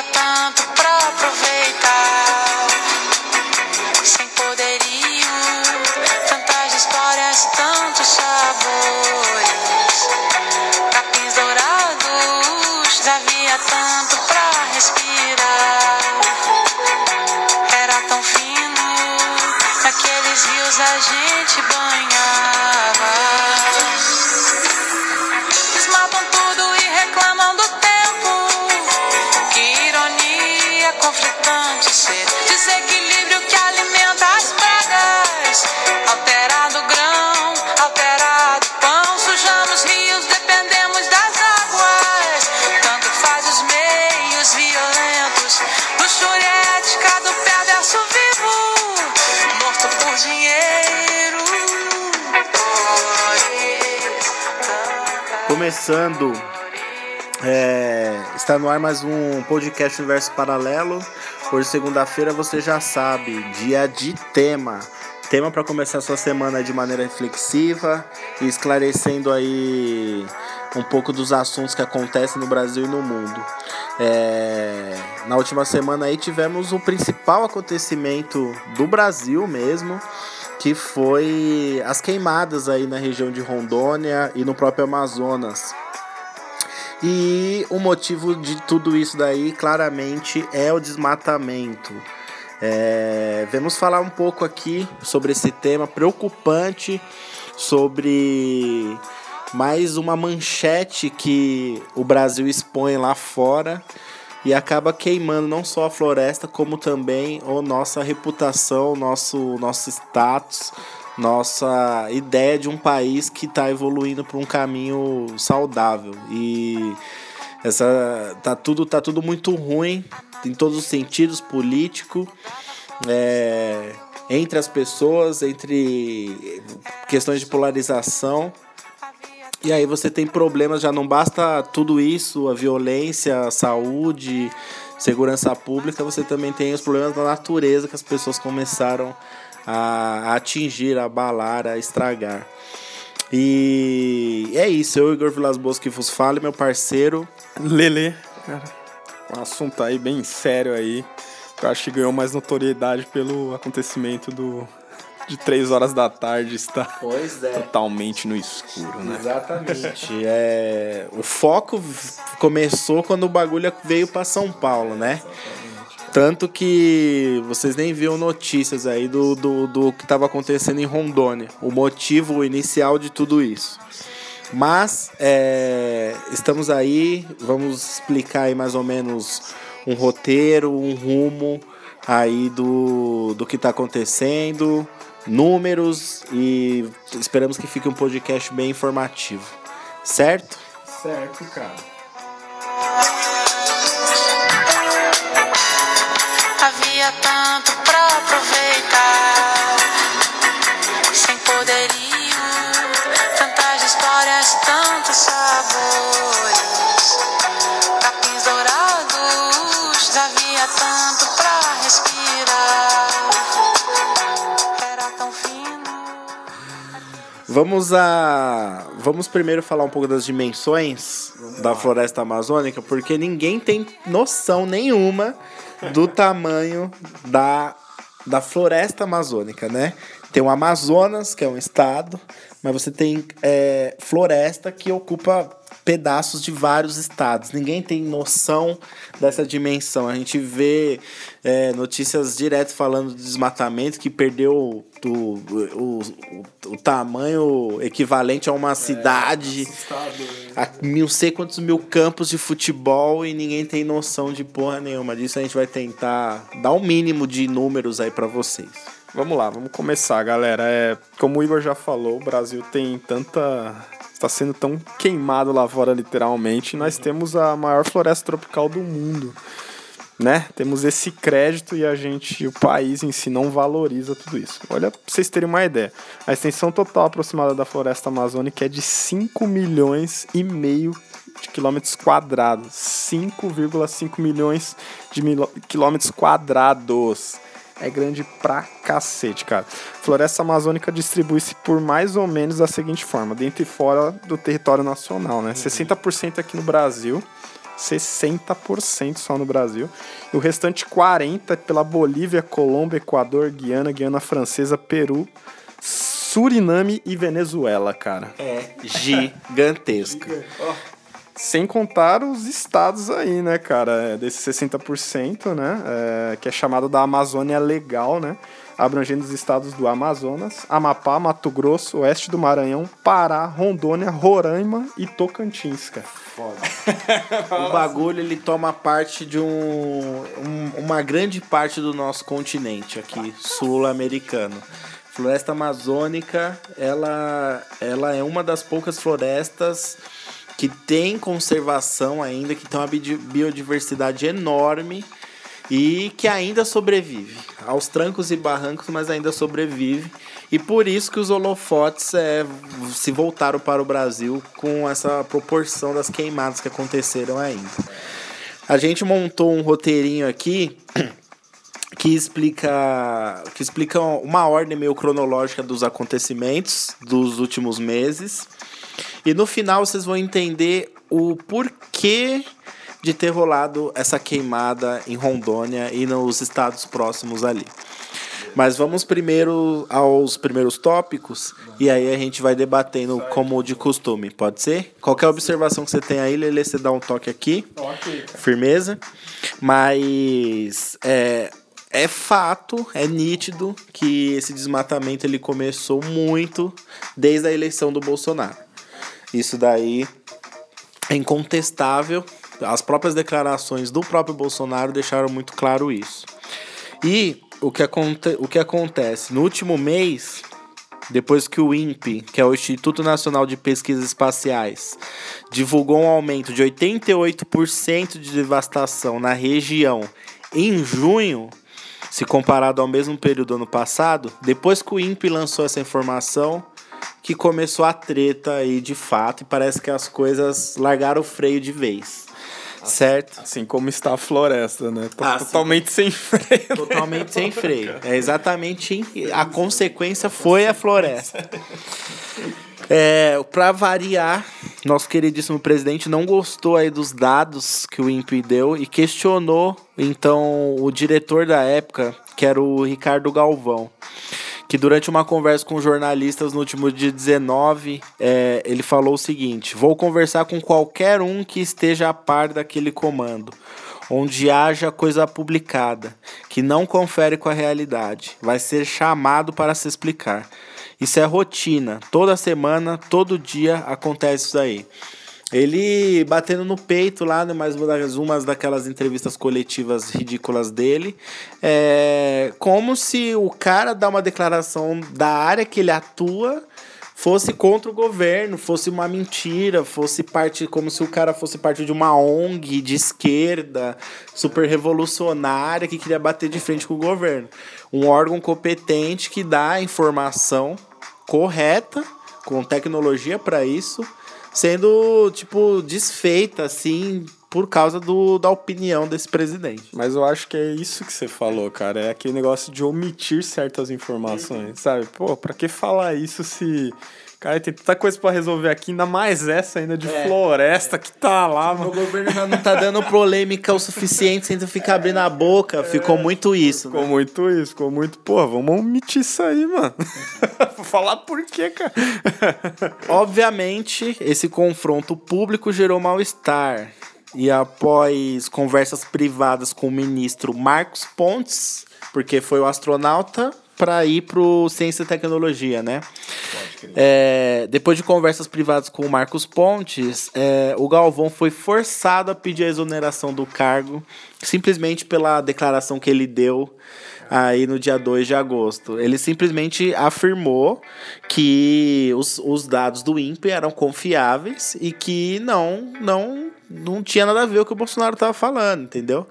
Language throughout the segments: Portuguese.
Tanto pra aproveitar, Começando, é, está no ar mais um podcast Universo Paralelo. Hoje, segunda-feira, você já sabe, dia de tema. Tema para começar a sua semana de maneira reflexiva esclarecendo aí um pouco dos assuntos que acontecem no Brasil e no mundo. É, na última semana aí tivemos o principal acontecimento do Brasil mesmo, que foi as queimadas aí na região de Rondônia e no próprio Amazonas. E o motivo de tudo isso daí claramente é o desmatamento. É, vamos falar um pouco aqui sobre esse tema preocupante, sobre mais uma manchete que o Brasil expõe lá fora e acaba queimando não só a floresta, como também a nossa reputação, nosso, nosso status, nossa ideia de um país que está evoluindo para um caminho saudável. E essa tá tudo, tá tudo muito ruim em todos os sentidos, político, é, entre as pessoas, entre questões de polarização. E aí você tem problemas, já não basta tudo isso, a violência, a saúde, segurança pública, você também tem os problemas da natureza que as pessoas começaram a atingir, a abalar, a estragar. E é isso, eu, Igor Vilas Boas, que vos falo, meu parceiro. Lele, um assunto aí bem sério aí, eu acho que ganhou mais notoriedade pelo acontecimento do de três horas da tarde está é. totalmente no escuro, né? Exatamente. É, o foco começou quando o bagulho veio para São Paulo, né? Tanto que vocês nem viram notícias aí do, do, do que estava acontecendo em Rondônia. O motivo inicial de tudo isso. Mas é, estamos aí, vamos explicar aí mais ou menos um roteiro, um rumo aí do, do que está acontecendo, números e esperamos que fique um podcast bem informativo. Certo? Certo, cara. Havia tanto Vamos a vamos primeiro falar um pouco das dimensões da floresta amazônica, porque ninguém tem noção nenhuma do tamanho da, da floresta amazônica, né? Tem o Amazonas, que é um estado, mas você tem é, floresta que ocupa pedaços de vários estados. Ninguém tem noção dessa dimensão. A gente vê é, notícias direto falando do desmatamento que perdeu do, o, o, o tamanho equivalente a uma cidade, a não sei quantos mil campos de futebol e ninguém tem noção de porra nenhuma disso. A gente vai tentar dar o um mínimo de números aí para vocês. Vamos lá, vamos começar, galera. É, como o Igor já falou, o Brasil tem tanta. Está sendo tão queimado lá fora, literalmente. Nós temos a maior floresta tropical do mundo. Né? Temos esse crédito e a gente, o país em si, não valoriza tudo isso. Olha, pra vocês terem uma ideia. A extensão total aproximada da floresta amazônica é de 5 milhões e meio de quilômetros quadrados. 5,5 milhões de quilômetros quadrados é grande pra cacete, cara. Floresta amazônica distribui-se por mais ou menos da seguinte forma: dentro e fora do território nacional, né? 60% aqui no Brasil, 60% só no Brasil. E o restante 40% pela Bolívia, Colômbia, Equador, Guiana, Guiana Francesa, Peru, Suriname e Venezuela, cara. É gigantesco. Sem contar os estados aí, né, cara? É, Desses 60%, né? é, que é chamado da Amazônia Legal, né? Abrangendo os estados do Amazonas, Amapá, Mato Grosso, Oeste do Maranhão, Pará, Rondônia, Roraima e Tocantins, cara. O bagulho ele toma parte de um, um- uma grande parte do nosso continente aqui, sul-americano. Floresta amazônica, ela, ela é uma das poucas florestas que tem conservação ainda, que tem uma biodiversidade enorme e que ainda sobrevive aos trancos e barrancos, mas ainda sobrevive. E por isso que os holofotes é, se voltaram para o Brasil com essa proporção das queimadas que aconteceram ainda. A gente montou um roteirinho aqui que explica que explica uma ordem meio cronológica dos acontecimentos dos últimos meses. E no final vocês vão entender o porquê de ter rolado essa queimada em Rondônia e nos estados próximos ali. Mas vamos primeiro aos primeiros tópicos e aí a gente vai debatendo como de costume, pode ser? Qualquer observação que você tem aí, Lele, você dá um toque aqui. Firmeza. Mas é, é fato, é nítido que esse desmatamento ele começou muito desde a eleição do Bolsonaro. Isso daí é incontestável. As próprias declarações do próprio Bolsonaro deixaram muito claro isso. E o que, aconte o que acontece? No último mês, depois que o INPE, que é o Instituto Nacional de Pesquisas Espaciais, divulgou um aumento de 88% de devastação na região em junho, se comparado ao mesmo período do ano passado, depois que o INPE lançou essa informação, que começou a treta aí de fato e parece que as coisas largaram o freio de vez. Certo? Assim como está a floresta, né? Ah, totalmente sem freio. Totalmente sem freio. É exatamente a consequência foi a floresta. É, para variar, nosso queridíssimo presidente não gostou aí dos dados que o INPE deu e questionou então o diretor da época, que era o Ricardo Galvão, que durante uma conversa com jornalistas no último dia 19, é, ele falou o seguinte: Vou conversar com qualquer um que esteja a par daquele comando onde haja coisa publicada, que não confere com a realidade. Vai ser chamado para se explicar. Isso é rotina. Toda semana, todo dia acontece isso aí. Ele batendo no peito lá, né, mais uma daquelas entrevistas coletivas ridículas dele, é como se o cara dá uma declaração da área que ele atua fosse contra o governo, fosse uma mentira, fosse parte como se o cara fosse parte de uma ONG de esquerda, super revolucionária que queria bater de frente com o governo. Um órgão competente que dá informação correta, com tecnologia para isso, sendo tipo desfeita assim por causa do, da opinião desse presidente. Mas eu acho que é isso que você falou, cara. É aquele negócio de omitir certas informações, sabe? Pô, pra que falar isso se. Cara, tem tanta coisa pra resolver aqui, ainda mais essa ainda de É. floresta que tá lá, O mano. governo já não tá dando polêmica o suficiente sem tu ficar abrindo a boca. Ficou muito isso. né? Ficou muito isso, ficou muito. Pô, vamos omitir isso aí, mano. Vou falar por quê, cara? Obviamente, esse confronto público gerou mal-estar. E após conversas privadas com o ministro Marcos Pontes, porque foi o astronauta para ir pro Ciência e Tecnologia, né? É, depois de conversas privadas com o Marcos Pontes, é, o Galvão foi forçado a pedir a exoneração do cargo, simplesmente pela declaração que ele deu aí no dia 2 de agosto. Ele simplesmente afirmou que os, os dados do INPE eram confiáveis e que não, não, não tinha nada a ver com o que o Bolsonaro estava falando, entendeu?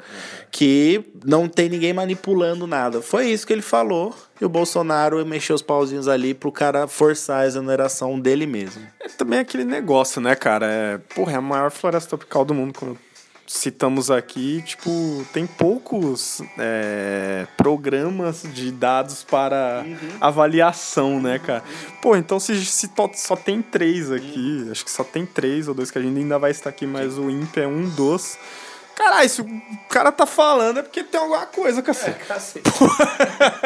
Que não tem ninguém manipulando nada. Foi isso que ele falou. E o Bolsonaro mexeu os pauzinhos ali pro cara forçar a exoneração dele mesmo. É também aquele negócio, né, cara? É, porra, é a maior floresta tropical do mundo, como citamos aqui, tipo, tem poucos é, programas de dados para uhum. avaliação, né, cara? Pô, então se, se só tem três aqui, acho que só tem três ou dois que a gente ainda vai estar aqui, mas o INPE é um dos. Caralho, se o cara tá falando é porque tem alguma coisa, cacete. É, cacete.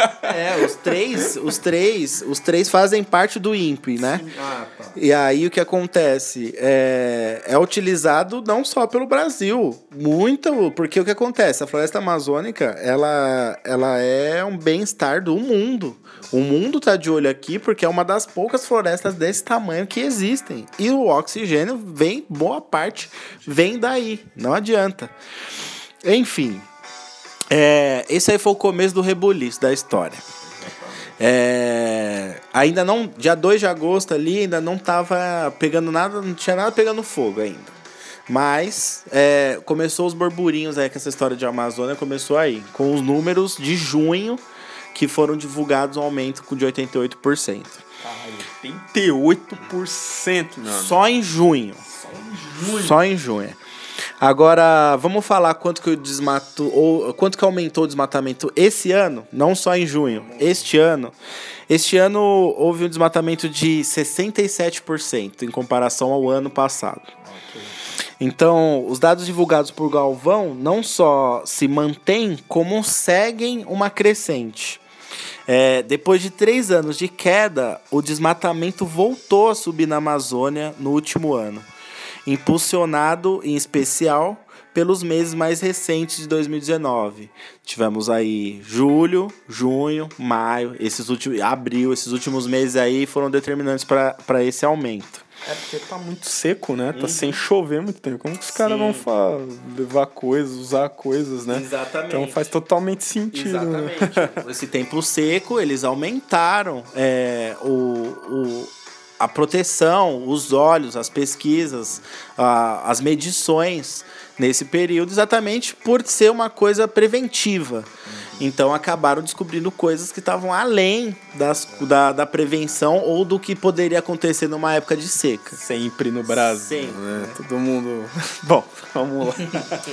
os três, os três, os três fazem parte do INPE, né? Ah, tá. E aí o que acontece? É, é utilizado não só pelo Brasil, muito, porque o que acontece? A floresta amazônica, ela, ela é um bem-estar do mundo. O mundo tá de olho aqui porque é uma das poucas florestas desse tamanho que existem. E o oxigênio vem, boa parte, vem daí. Não adianta. Enfim, é, esse aí foi o começo do rebuliço da história. É, ainda não, dia 2 de agosto ali, ainda não tava pegando nada, não tinha nada pegando fogo ainda. Mas é, começou os burburinhos aí com essa história de Amazônia, começou aí, com os números de junho que foram divulgados um aumento de 88%. Ah, 88%, mano. Só em junho. Só em junho. Só em junho. Agora, vamos falar quanto que o desmato ou quanto que aumentou o desmatamento esse ano, não só em junho, este ano. Este ano houve um desmatamento de 67% em comparação ao ano passado. Então, os dados divulgados por Galvão não só se mantêm, como seguem uma crescente. É, depois de três anos de queda, o desmatamento voltou a subir na Amazônia no último ano impulsionado em especial pelos meses mais recentes de 2019. Tivemos aí julho, junho, maio, esses últimos, abril, esses últimos meses aí foram determinantes para esse aumento. É porque tá muito seco, né? Tá uhum. sem chover muito tempo. Como que os caras vão levar coisas, usar coisas, né? Exatamente. Então faz totalmente sentido. Né? Exatamente. Né? Esse tempo seco, eles aumentaram é, o, o a proteção, os olhos, as pesquisas, a, as medições nesse período, exatamente por ser uma coisa preventiva. Então acabaram descobrindo coisas que estavam além das, da, da prevenção ou do que poderia acontecer numa época de seca. Sempre no Brasil. Sempre. Né? Todo mundo. Bom, vamos lá.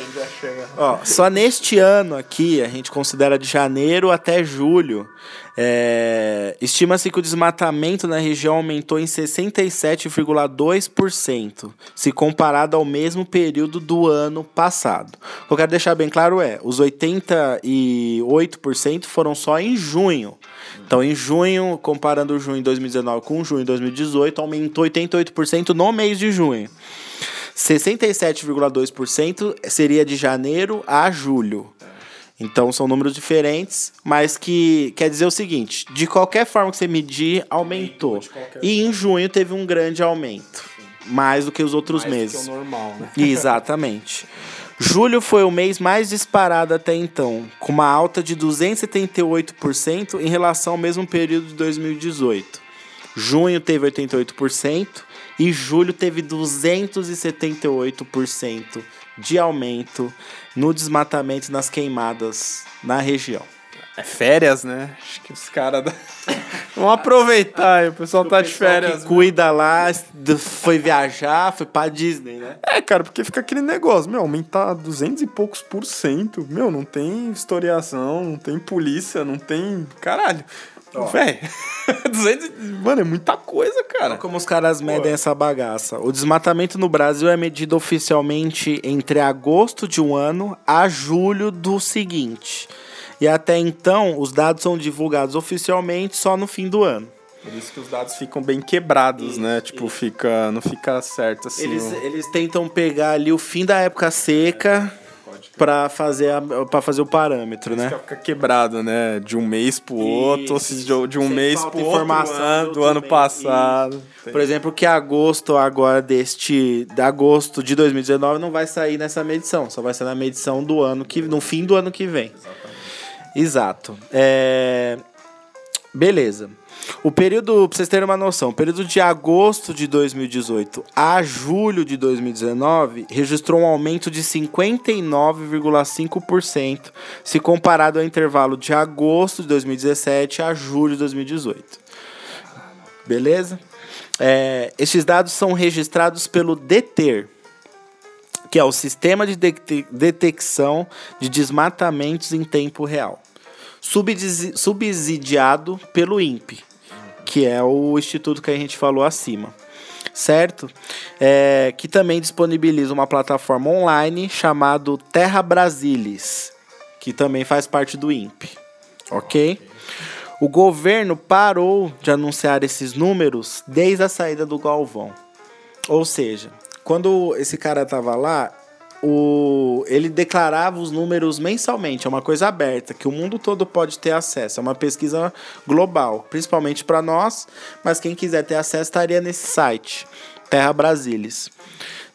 Ó, só neste ano aqui, a gente considera de janeiro até julho, é, Estima-se que o desmatamento na região aumentou em 67,2%, se comparado ao mesmo período do ano passado. O que eu quero deixar bem claro é: os 88% foram só em junho. Então, em junho, comparando junho de 2019 com junho de 2018, aumentou 88% no mês de junho. 67,2% seria de janeiro a julho. Então são números diferentes, mas que quer dizer o seguinte: de qualquer forma que você medir, aumentou. E em junho teve um grande aumento, mais do que os outros mais meses. Do que o normal, né? Exatamente. Julho foi o mês mais disparado até então, com uma alta de 278% em relação ao mesmo período de 2018. Junho teve 88% e julho teve 278% de aumento no desmatamento e nas queimadas na região. É férias, né? Acho que os caras vão aproveitar, o pessoal o tá pessoal de férias. Que cuida lá, foi viajar, foi pra Disney, né? É, cara, porque fica aquele negócio, meu, aumentar 200 e poucos por cento. Meu, não tem historiação, não tem polícia, não tem. Caralho. Véi, 200. Mano, é muita coisa, cara. Como os caras medem Pô. essa bagaça. O desmatamento no Brasil é medido oficialmente entre agosto de um ano a julho do seguinte. E até então, os dados são divulgados oficialmente só no fim do ano. Por isso que os dados ficam bem quebrados, né? Tipo, fica, não fica certo assim. Eles, o... eles tentam pegar ali o fim da época seca para fazer para fazer o parâmetro, né? Fica quebrado, né? De um mês pro outro, Isso. de, de um mês pro outro ano, do ano passado. Por exemplo, que agosto agora deste de agosto de 2019 não vai sair nessa medição, só vai sair na medição do ano que no fim do ano que vem. Exatamente. Exato. É... Beleza. O período, pra vocês terem uma noção, o período de agosto de 2018 a julho de 2019 registrou um aumento de 59,5% se comparado ao intervalo de agosto de 2017 a julho de 2018. Beleza? É, esses dados são registrados pelo DETER, que é o Sistema de Detecção de Desmatamentos em Tempo Real, subsidiado pelo INPE, que é o instituto que a gente falou acima certo? É, que também disponibiliza uma plataforma online chamado Terra Brasilis, que também faz parte do INPE, ok? O governo parou de anunciar esses números desde a saída do Galvão. Ou seja, quando esse cara tava lá, o, ele declarava os números mensalmente, é uma coisa aberta, que o mundo todo pode ter acesso. É uma pesquisa global, principalmente para nós, mas quem quiser ter acesso estaria nesse site, Terra Brasilis.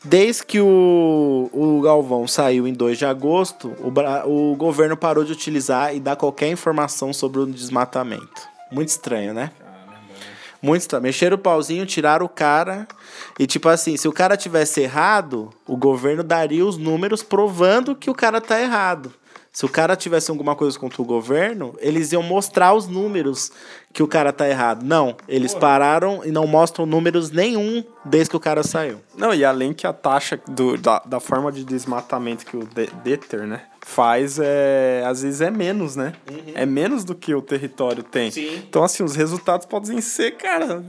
Desde que o, o Galvão saiu em 2 de agosto, o, o governo parou de utilizar e dar qualquer informação sobre o desmatamento. Muito estranho, né? Muito estranho. Mexeram o pauzinho, tiraram o cara. E, tipo assim, se o cara tivesse errado, o governo daria os números provando que o cara tá errado. Se o cara tivesse alguma coisa contra o governo, eles iam mostrar os números que o cara tá errado. Não, eles Pô. pararam e não mostram números nenhum desde que o cara saiu. Não, e além que a taxa do, da, da forma de desmatamento que o Deter, né, faz, é, às vezes é menos, né? Uhum. É menos do que o território tem. Sim. Então, assim, os resultados podem ser, cara,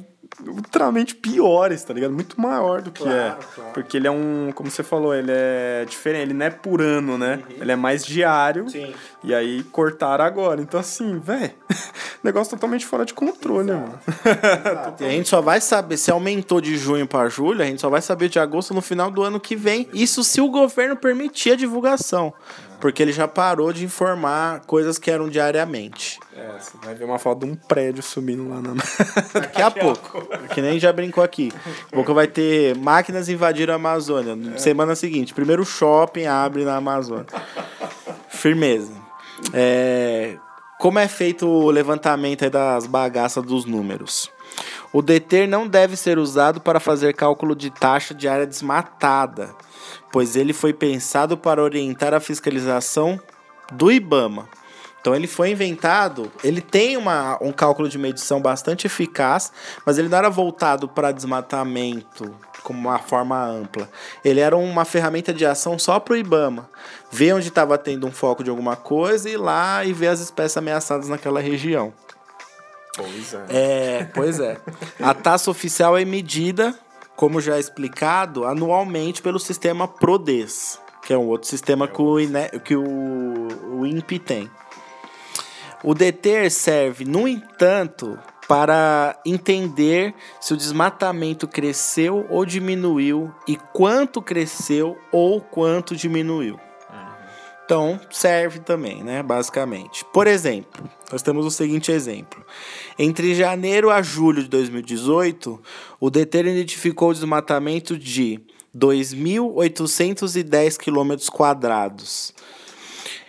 ultramente piores, tá ligado? Muito maior do que claro, é. Claro. Porque ele é um, como você falou, ele é diferente, ele não é por ano, né? Uhum. Ele é mais diário. Sim. E aí cortaram agora. Então, assim, velho, negócio totalmente fora de controle, Exato. mano. Exato. e a gente só vai saber se aumentou de junho para julho, a gente só vai saber de agosto no final do ano que vem. Isso se o governo permitir a divulgação. Porque ele já parou de informar coisas que eram diariamente. É, você vai ver uma foto de um prédio subindo lá na. Daqui a pouco. Que nem já brincou aqui. Daqui a pouco vai ter máquinas invadiram a Amazônia. É. Semana seguinte, primeiro shopping abre na Amazônia. Firmeza. É, como é feito o levantamento das bagaças dos números? O deter não deve ser usado para fazer cálculo de taxa de área desmatada pois ele foi pensado para orientar a fiscalização do IBAMA. Então ele foi inventado, ele tem uma, um cálculo de medição bastante eficaz, mas ele não era voltado para desmatamento como uma forma ampla. Ele era uma ferramenta de ação só para o IBAMA. Ver onde estava tendo um foco de alguma coisa e ir lá e ver as espécies ameaçadas naquela região. Pois é. é pois é. A taxa oficial é medida como já explicado, anualmente pelo sistema PRODES, que é um outro sistema que o, INE, que o, o INPE tem. O DETER serve, no entanto, para entender se o desmatamento cresceu ou diminuiu e quanto cresceu ou quanto diminuiu. Então, serve também, né, basicamente. Por exemplo, nós temos o seguinte exemplo. Entre janeiro a julho de 2018, o DETER identificou o desmatamento de 2.810 km quadrados,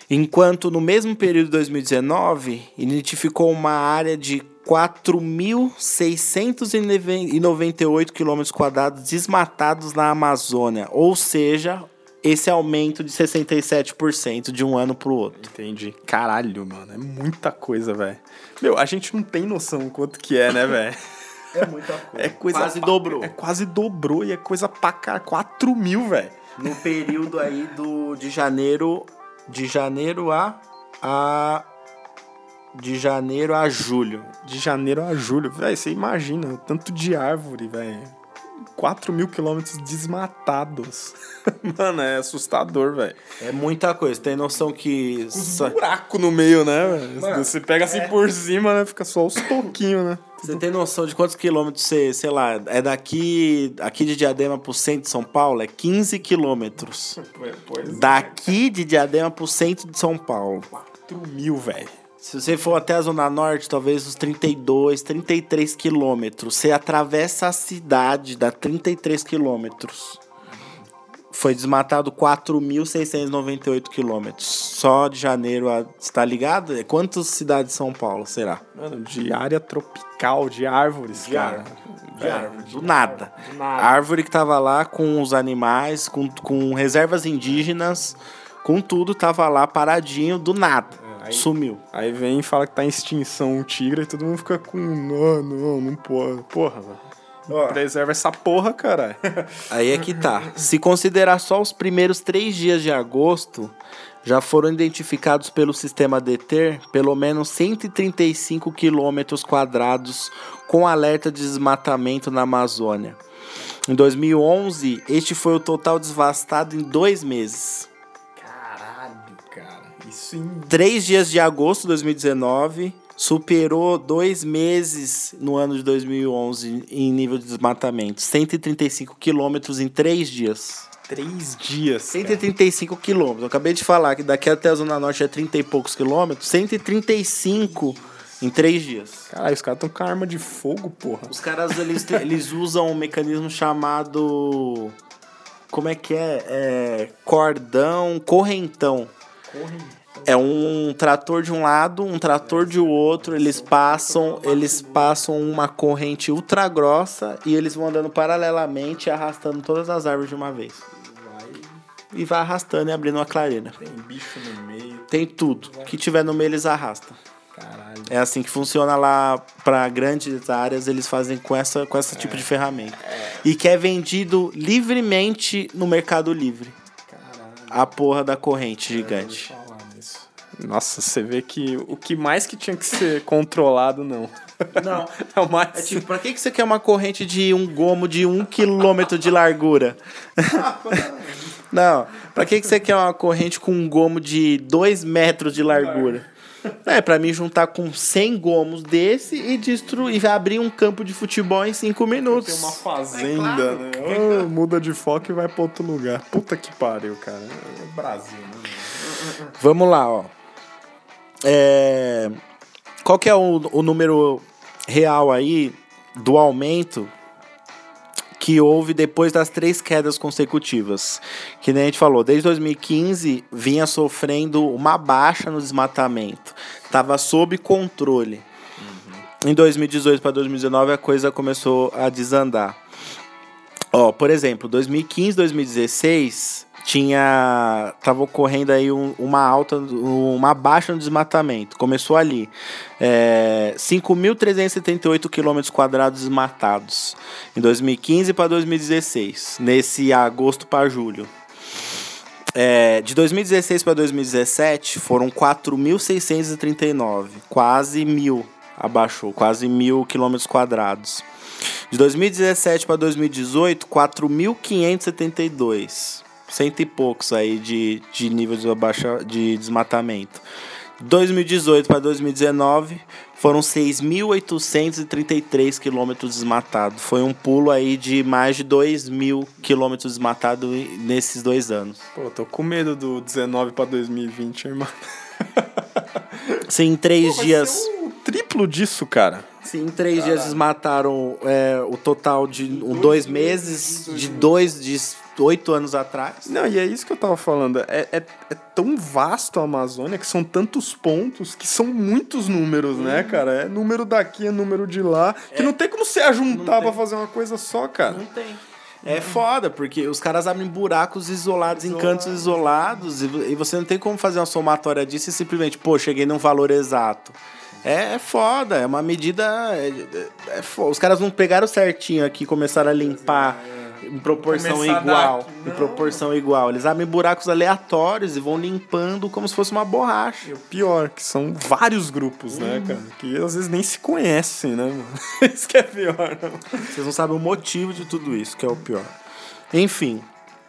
enquanto no mesmo período de 2019, identificou uma área de 4.698 km quadrados desmatados na Amazônia, ou seja, esse aumento de 67% de um ano pro outro. Entendi. Caralho, mano. É muita coisa, velho. Meu, a gente não tem noção quanto que é, né, velho? É muita coisa. É coisa quase pa... dobrou. É quase dobrou e é coisa pra cá. 4 mil, velho. No período aí do, de janeiro. De janeiro a. a de janeiro a julho. De janeiro a julho. Velho, você imagina o tanto de árvore, velho 4 mil quilômetros desmatados. Mano, é assustador, velho. É muita coisa. Tem noção que. Um buraco no meio, né, velho? Você pega assim é... por cima, né? Fica só os toquinhos, né? Você tem noção de quantos quilômetros você, sei lá, é daqui, aqui de Diadema pro centro de São Paulo? É 15 quilômetros. Pois é. daqui de Diadema pro centro de São Paulo. 4 mil, velho. Se você for até a Zona Norte, talvez uns 32, 33 quilômetros. Você atravessa a cidade, dá 33 quilômetros. Foi desmatado 4.698 quilômetros. Só de janeiro a. Está ligado? É quantas cidades de São Paulo será? Mano, de área tropical, de árvores, de cara. De é, árvore. Do nada. do nada. árvore que tava lá com os animais, com, com reservas indígenas, com tudo, tava lá paradinho do nada. Aí, Sumiu. Aí vem e fala que tá em extinção um tigre e todo mundo fica com. Não, não, não pode. Porra, velho. Preserva essa porra, caralho. Aí é que tá. Se considerar só os primeiros três dias de agosto, já foram identificados pelo sistema DETER pelo menos 135 quilômetros quadrados com alerta de desmatamento na Amazônia. Em 2011, este foi o total devastado em dois meses. Em. Três dias de agosto de 2019 superou dois meses no ano de 2011 em nível de desmatamento. 135 quilômetros em três dias. Três dias. cara. 135 quilômetros. Eu acabei de falar que daqui até a Zona Norte é 30 e poucos quilômetros. 135 em três dias. Caralho, os caras estão com arma de fogo, porra. Os caras eles, eles usam um mecanismo chamado. Como é que é? é cordão correntão. É um trator de um lado, um trator de outro, eles passam, eles passam uma corrente ultra grossa e eles vão andando paralelamente, arrastando todas as árvores de uma vez. E vai arrastando e abrindo uma clareira. Tem bicho no meio. Tem tudo. O que tiver no meio eles arrastam. Caralho. É assim que funciona lá para grandes áreas, eles fazem com essa com esse tipo de ferramenta. E que é vendido livremente no Mercado Livre. Caralho. A porra da corrente gigante. Nossa, você vê que o que mais que tinha que ser controlado, não. Não. É o mais. É tipo, pra que, que você quer uma corrente de um gomo de um quilômetro de largura? Não, pra que, que você quer uma corrente com um gomo de dois metros de largura? É, pra mim juntar com 100 gomos desse e destruir, e abrir um campo de futebol em 5 minutos. Tem uma fazenda, É claro. né? Ah, muda de foco e vai pra outro lugar. Puta que pariu, cara. É Brasil, né? Vamos lá, ó. É, Qual que é o, o número real aí do aumento que houve depois das três quedas consecutivas? Que nem a gente falou, desde 2015 vinha sofrendo uma baixa no desmatamento. Tava sob controle. Em 2018 para 2019 a coisa começou a desandar. Ó, por exemplo, 2015, 2016 tinha tava ocorrendo aí um- uma alta, uma baixa no desmatamento. Começou ali, é, 5.378 quilômetros quadrados desmatados em 2015 para 2016, nesse agosto para julho. É, de 2016 para 2017 foram 4.639, quase mil abaixou, quase mil quilômetros quadrados. De 2017 para 2018, 4.572. Cento e poucos aí de, de nível de, abaixa, de desmatamento. 2018 para 2019 foram 6.833 quilômetros desmatados. Foi um pulo aí de mais de 2 mil quilômetros desmatados nesses dois anos. Pô, tô com medo do 19 pra 2020, irmão. Se em três Vai dias. o triplo disso, cara. Se em três dias desmataram é, o total de um, dois meses, de dois, de oito anos atrás. Não, e é isso que eu tava falando. É, é, é tão vasto a Amazônia que são tantos pontos que são muitos números, né, cara? É número daqui, é número de lá. Que não tem como você ajuntar pra fazer uma coisa só, cara. Não tem. É foda, porque os caras abrem buracos isolados em cantos isolados e, você não tem como fazer uma somatória disso e simplesmente, pô, cheguei num valor exato. É, é foda, é uma medida. É, é, é foda. Os caras não pegaram certinho aqui, começaram a limpar em proporção Começar igual. Em proporção igual. Eles abrem buracos aleatórios e vão limpando como se fosse uma borracha. E o pior, que são vários grupos, né, cara? Que às vezes nem se conhecem, né, mano? Isso que é pior, não. Vocês não sabem o motivo de tudo isso, que é o pior. Enfim,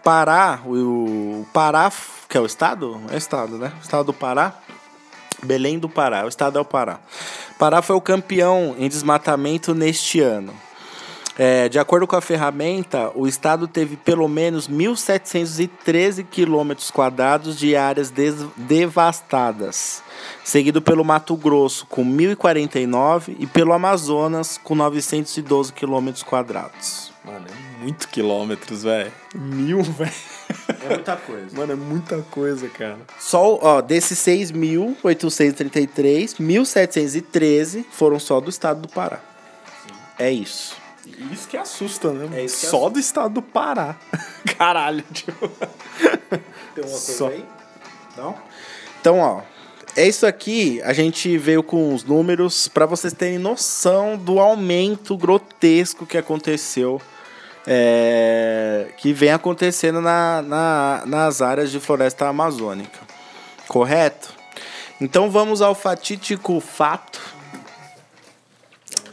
Pará, o, o Pará, que é o estado? É o estado, né? O estado do Pará. Belém do Pará, o estado é o Pará. Pará foi o campeão em desmatamento neste ano. É, de acordo com a ferramenta, o estado teve pelo menos 1.713 quilômetros quadrados de áreas des- devastadas, seguido pelo Mato Grosso com 1.049 e pelo Amazonas com 912 quilômetros quadrados. Mano, é muito quilômetros, velho. Mil, velho. É muita coisa. Mano, é muita coisa, cara. Só, ó, desses 6.833, 1.713 foram só do estado do Pará. É isso. Isso que assusta, né? É isso que Só do estado do Pará. Caralho, tipo. Tem uma Só. aí? Não? Então, ó, é isso aqui. A gente veio com os números para vocês terem noção do aumento grotesco que aconteceu, é, que vem acontecendo na, na, nas áreas de floresta amazônica. Correto? Então vamos ao fatídico fato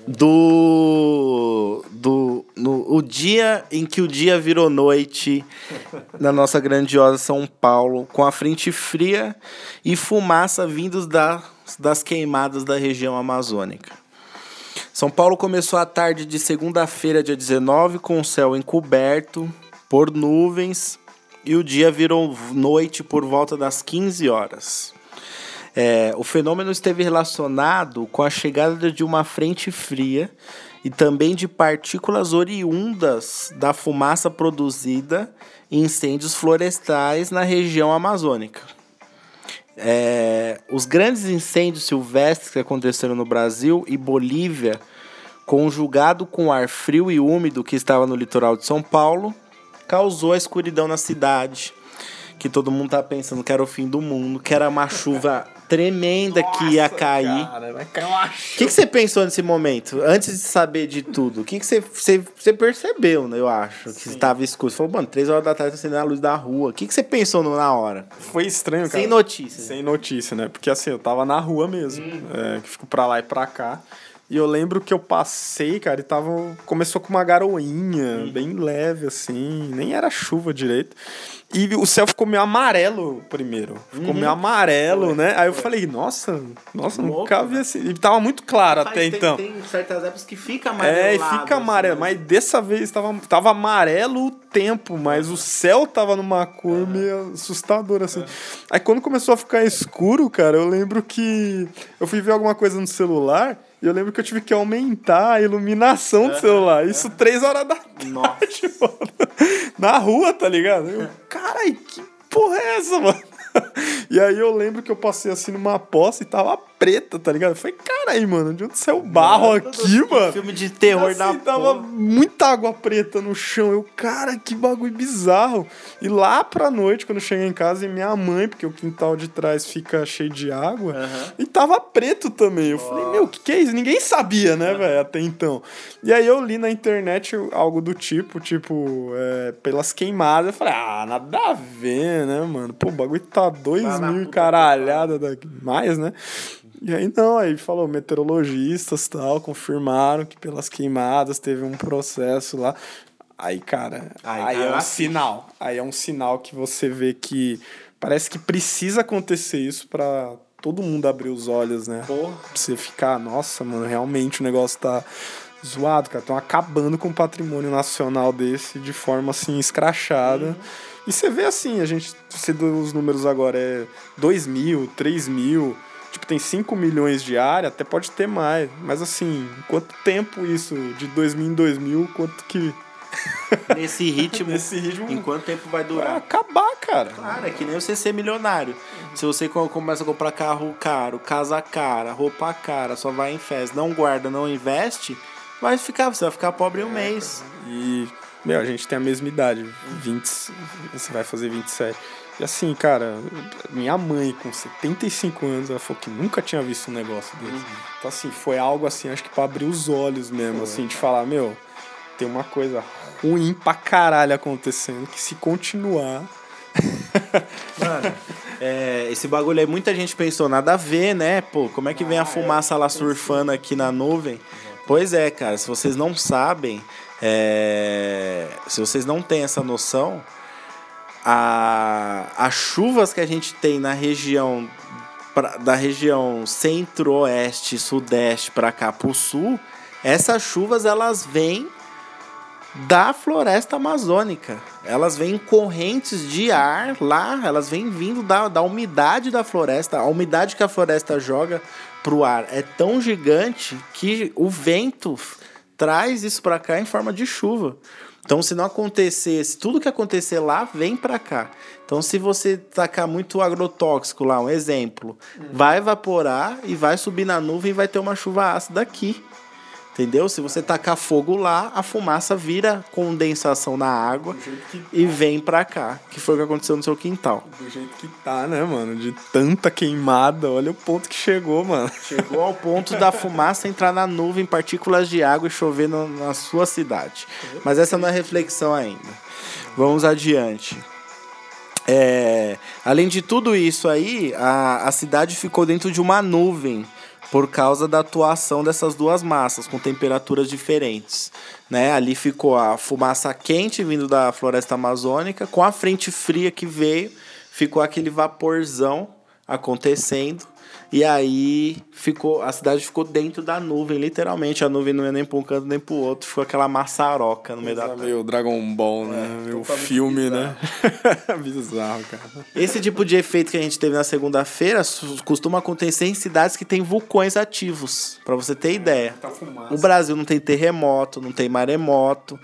do, do no, o dia em que o dia virou noite na nossa grandiosa São Paulo, com a frente fria e fumaça vindos da, das queimadas da região amazônica. São Paulo começou a tarde de segunda-feira, dia 19, com o céu encoberto por nuvens e o dia virou noite por volta das 15 horas. É, o fenômeno esteve relacionado com a chegada de uma frente fria e também de partículas oriundas da fumaça produzida em incêndios florestais na região amazônica. É, os grandes incêndios silvestres que aconteceram no Brasil e Bolívia, conjugado com o ar frio e úmido que estava no litoral de São Paulo, causou a escuridão na cidade, que todo mundo tá pensando que era o fim do mundo, que era uma chuva tremenda Nossa, que ia cair. Cara, vai cair uma O que, que você pensou nesse momento? Antes de saber de tudo, o que, que você, você, você percebeu, né? Eu acho, que estava escuro. Você falou, mano, três horas da tarde tá acendendo a luz da rua. O que, que você pensou na hora? Foi estranho, cara. Sem notícia. Sem notícia, né? Porque assim, eu tava na rua mesmo, hum. é, que fico pra lá e pra cá. E eu lembro que eu passei, cara, e tava. Começou com uma garoinha, hum. bem leve, assim. Nem era chuva direito. E o céu ficou meio amarelo primeiro. Ficou uhum. meio amarelo, foi, né? Aí eu falei, nossa, nossa, Louco, nunca vi assim. E tava muito claro até tem, então. Tem certas épocas que fica amarelo. É, e fica amarelo. Assim, mas dessa vez tava, tava amarelo o tempo, mas o céu tava numa cor meio assustadora, assim. Aí quando começou a ficar escuro, cara, eu lembro que eu fui ver alguma coisa no celular. E eu lembro que eu tive que aumentar a iluminação do celular. Isso três horas da tarde, Nossa. mano. Na rua, tá ligado? Eu, carai, que porra é essa, mano? E aí eu lembro que eu passei assim numa poça e tava preta, tá ligado? Eu falei, aí, mano, de onde saiu barro mano, aqui, mano? Filme de terror assim, da tava porra. muita água preta no chão. Eu, cara, que bagulho bizarro. E lá pra noite, quando eu cheguei em casa, e minha mãe, porque o quintal de trás fica cheio de água, uhum. e tava preto também. Eu oh. falei, meu, o que, que é isso? Ninguém sabia, né, uhum. velho, até então. E aí eu li na internet algo do tipo, tipo, é, pelas queimadas. Eu falei, ah, nada a ver, né, mano? Pô, o bagulho tá dois mil caralhada daqui, mais, né? E aí não, aí falou, meteorologistas tal, confirmaram que pelas queimadas teve um processo lá. Aí, cara, aí, aí é um sinal. Aí é um sinal que você vê que parece que precisa acontecer isso para todo mundo abrir os olhos, né? Porra. Pra você ficar, nossa, mano, realmente o negócio tá zoado, cara. Estão acabando com o patrimônio nacional desse de forma assim escrachada. Uhum. E você vê assim, a gente, você os números agora é 2 mil, 3 mil tipo, tem 5 milhões de área, até pode ter mais. Mas assim, quanto tempo isso, de 2000 em 2000, quanto que. Nesse ritmo, Nesse ritmo. Em quanto tempo vai durar? Vai acabar, cara. Claro, é que nem você ser milionário. Se você começa a comprar carro caro, casa cara, roupa cara, só vai em festa, não guarda, não investe, vai ficar, você vai ficar pobre um mês. E, meu, a gente tem a mesma idade, 20, você vai fazer 27. E assim, cara, minha mãe com 75 anos, ela falou que nunca tinha visto um negócio desse. Uhum. Então, assim, foi algo assim, acho que pra abrir os olhos mesmo, foi. assim, de falar, meu, tem uma coisa ruim pra caralho acontecendo, que se continuar. Mano, é, esse bagulho aí, muita gente pensou, nada a ver, né? Pô, como é que vem a ah, fumaça é, lá surfando aqui na nuvem? Pois é, cara, se vocês não sabem, é, se vocês não têm essa noção, a, as chuvas que a gente tem na região pra, da região centro-oeste, sudeste para cá para o sul, essas chuvas elas vêm da floresta amazônica. Elas vêm correntes de ar lá, elas vêm vindo da, da umidade da floresta. A umidade que a floresta joga pro ar é tão gigante que o vento traz isso para cá em forma de chuva. Então, se não acontecesse, tudo que acontecer lá vem para cá. Então, se você tacar muito agrotóxico lá, um exemplo, vai evaporar e vai subir na nuvem e vai ter uma chuva ácida aqui. Entendeu? Se você tacar fogo lá, a fumaça vira condensação na água e vem pra cá. Que foi o que aconteceu no seu quintal. Do jeito que tá, né, mano? De tanta queimada, olha o ponto que chegou, mano. Chegou ao ponto da fumaça entrar na nuvem, partículas de água e chover no, na sua cidade. Mas essa não é reflexão ainda. Vamos adiante. É, além de tudo isso aí, a, a cidade ficou dentro de uma nuvem por causa da atuação dessas duas massas com temperaturas diferentes. Né? Ali ficou a fumaça quente vindo da floresta amazônica, com a frente fria que veio, ficou aquele vaporzão acontecendo. E aí ficou, a cidade ficou dentro da nuvem, literalmente. A nuvem não ia nem para um canto nem para o outro, ficou aquela maçaroca no meio da terra. Meio Dragon Ball, né? É, meio filme, né? bizarro, cara. Esse tipo de efeito que a gente teve na segunda-feira costuma acontecer em cidades que têm vulcões ativos, para você ter ideia. Tá O Brasil não tem terremoto, não tem maremoto,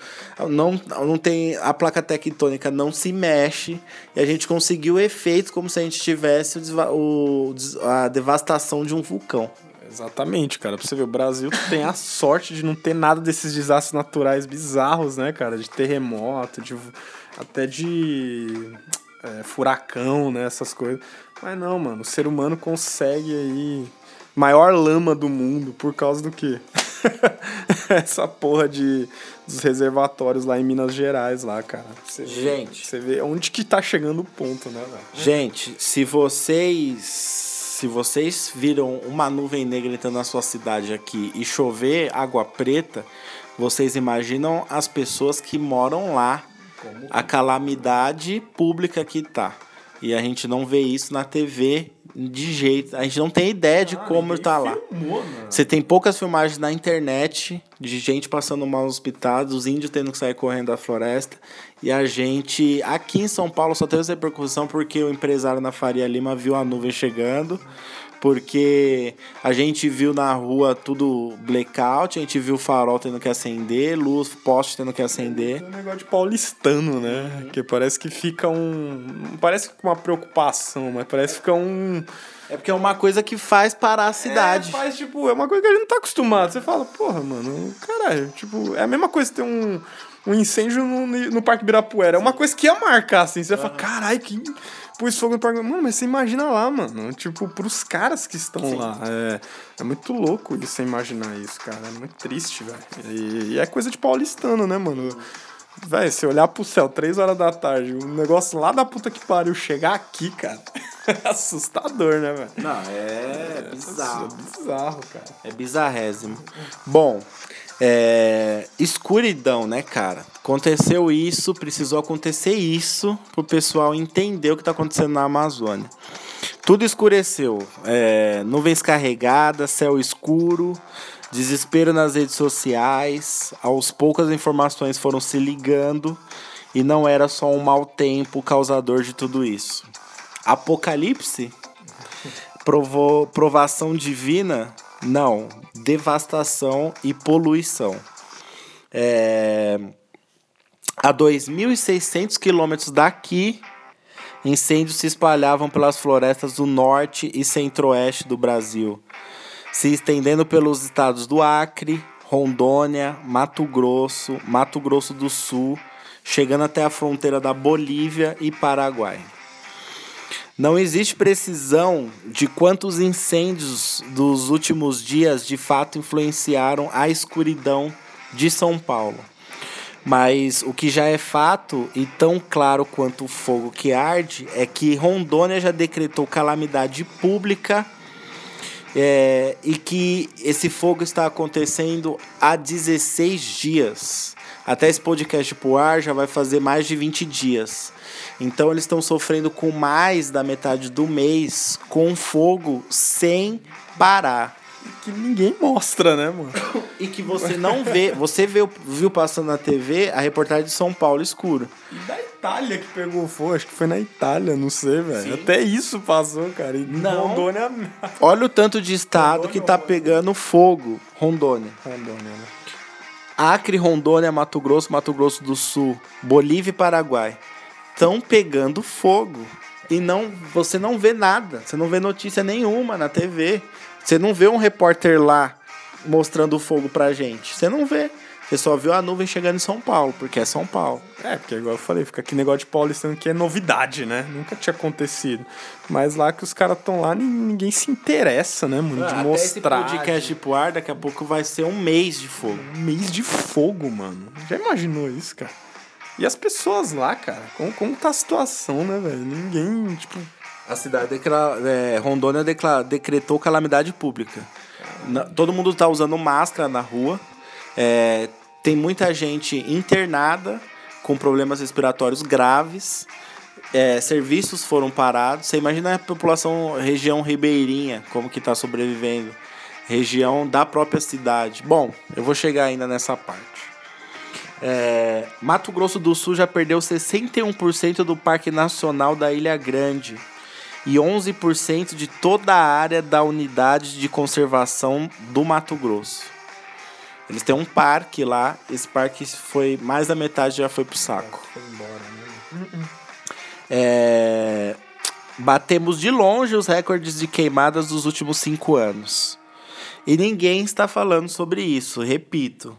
não, não tem a placa tectônica não se mexe e a gente conseguiu efeitos como se a gente tivesse o, a devastação de um vulcão. Exatamente, cara. Pra você ver, o Brasil tem a sorte de não ter nada desses desastres naturais bizarros, né, cara? De terremoto, de até de é, furacão, né? Essas coisas. Mas não, mano, o ser humano consegue aí. Maior lama do mundo por causa do quê? Essa porra de dos reservatórios lá em Minas Gerais, lá, cara. Você Gente. Vê, você vê onde que tá chegando o ponto, né, velho? Gente, se vocês se vocês viram uma nuvem negra entrando na sua cidade aqui e chover água preta, vocês imaginam as pessoas que moram lá, a calamidade pública que tá. E a gente não vê isso na TV de jeito. A gente não tem ideia de ah, como tá lá. Você tem poucas filmagens na internet de gente passando mal nos hospitais, os índios tendo que sair correndo da floresta. E a gente, aqui em São Paulo, só teve essa repercussão porque o empresário na Faria Lima viu a nuvem chegando. Porque a gente viu na rua tudo blackout, a gente viu o farol tendo que acender, luz, poste tendo que acender. É um negócio de paulistano, né? Que parece que fica um. Não parece uma preocupação, mas parece que fica um. É porque é uma coisa que faz parar a cidade. É, faz, tipo, é uma coisa que a gente não tá acostumado. Você fala, porra, mano, caralho, tipo, é a mesma coisa ter um um incêndio no, no Parque Ibirapuera. É uma coisa que ia marcar, assim. Você vai falar, caralho, que pôs fogo no Parque Mano, mas você imagina lá, mano. Tipo, pros caras que estão Sim. lá. É, é muito louco isso, você imaginar isso, cara. É muito triste, velho. E, e, é coisa de paulistano, né, mano? Véi, se olhar pro céu três horas da tarde, um negócio lá da puta que pariu chegar aqui, cara. É assustador, né, velho? Não, é, é bizarro. É bizarro, cara. É bizarrésimo. Bom, é, escuridão, né, cara? Aconteceu isso, precisou acontecer isso pro pessoal entender o que tá acontecendo na Amazônia. Tudo escureceu. É, nuvens carregadas, céu escuro, desespero nas redes sociais. Aos poucos as informações foram se ligando e não era só um mau tempo causador de tudo isso. Apocalipse? Provou, provação divina? Não, devastação e poluição. É, a 2.600 quilômetros daqui, incêndios se espalhavam pelas florestas do norte e centro-oeste do Brasil, se estendendo pelos estados do Acre, Rondônia, Mato Grosso, Mato Grosso do Sul, chegando até a fronteira da Bolívia e Paraguai. Não existe precisão de quantos incêndios dos últimos dias de fato influenciaram a escuridão de São Paulo. Mas o que já é fato e tão claro quanto o fogo que arde é que Rondônia já decretou calamidade pública é, e que esse fogo está acontecendo há 16 dias. Até esse podcast pro ar já vai fazer mais de 20 dias. Então eles estão sofrendo com mais da metade do mês com fogo sem parar. Que ninguém mostra, né, mano? E que você não vê. Você viu, viu passando na TV a reportagem de São Paulo escuro. E da Itália que pegou fogo, acho que foi na Itália, não sei, velho. Até isso passou, cara. E não. Rondônia. Olha o tanto de estado Rondônia, que tá pegando fogo. Rondônia. Rondônia, né? Acre, Rondônia, Mato Grosso, Mato Grosso do Sul, Bolívia e Paraguai estão pegando fogo. E não, você não vê nada, você não vê notícia nenhuma na TV. Você não vê um repórter lá mostrando o fogo pra gente? Você não vê. Você só viu a nuvem chegando em São Paulo, porque é São Paulo. É, porque igual eu falei, fica aquele negócio de paulistano que é novidade, né? Nunca tinha acontecido. Mas lá que os caras estão lá, ninguém se interessa, né, mano? De Até mostrar. esse podcast pro ar, daqui a pouco vai ser um mês de fogo. Um mês de fogo, mano. Já imaginou isso, cara? E as pessoas lá, cara, como, como tá a situação, né, velho? Ninguém, tipo. A cidade declara, é, Rondônia declara, decretou calamidade pública. Na- todo mundo tá usando máscara na rua. É, tem muita gente internada com problemas respiratórios graves. É, serviços foram parados. Você imagina a população, região ribeirinha, como que tá sobrevivendo. Região da própria cidade. Bom, eu vou chegar ainda nessa parte. É, Mato Grosso do Sul já perdeu 61% do Parque Nacional da Ilha Grande e 11% de toda a área da unidade de conservação do Mato Grosso. Eles têm um parque lá, esse parque foi mais da metade já foi pro saco. É, batemos de longe os recordes de queimadas dos últimos cinco anos. E ninguém está falando sobre isso, repito.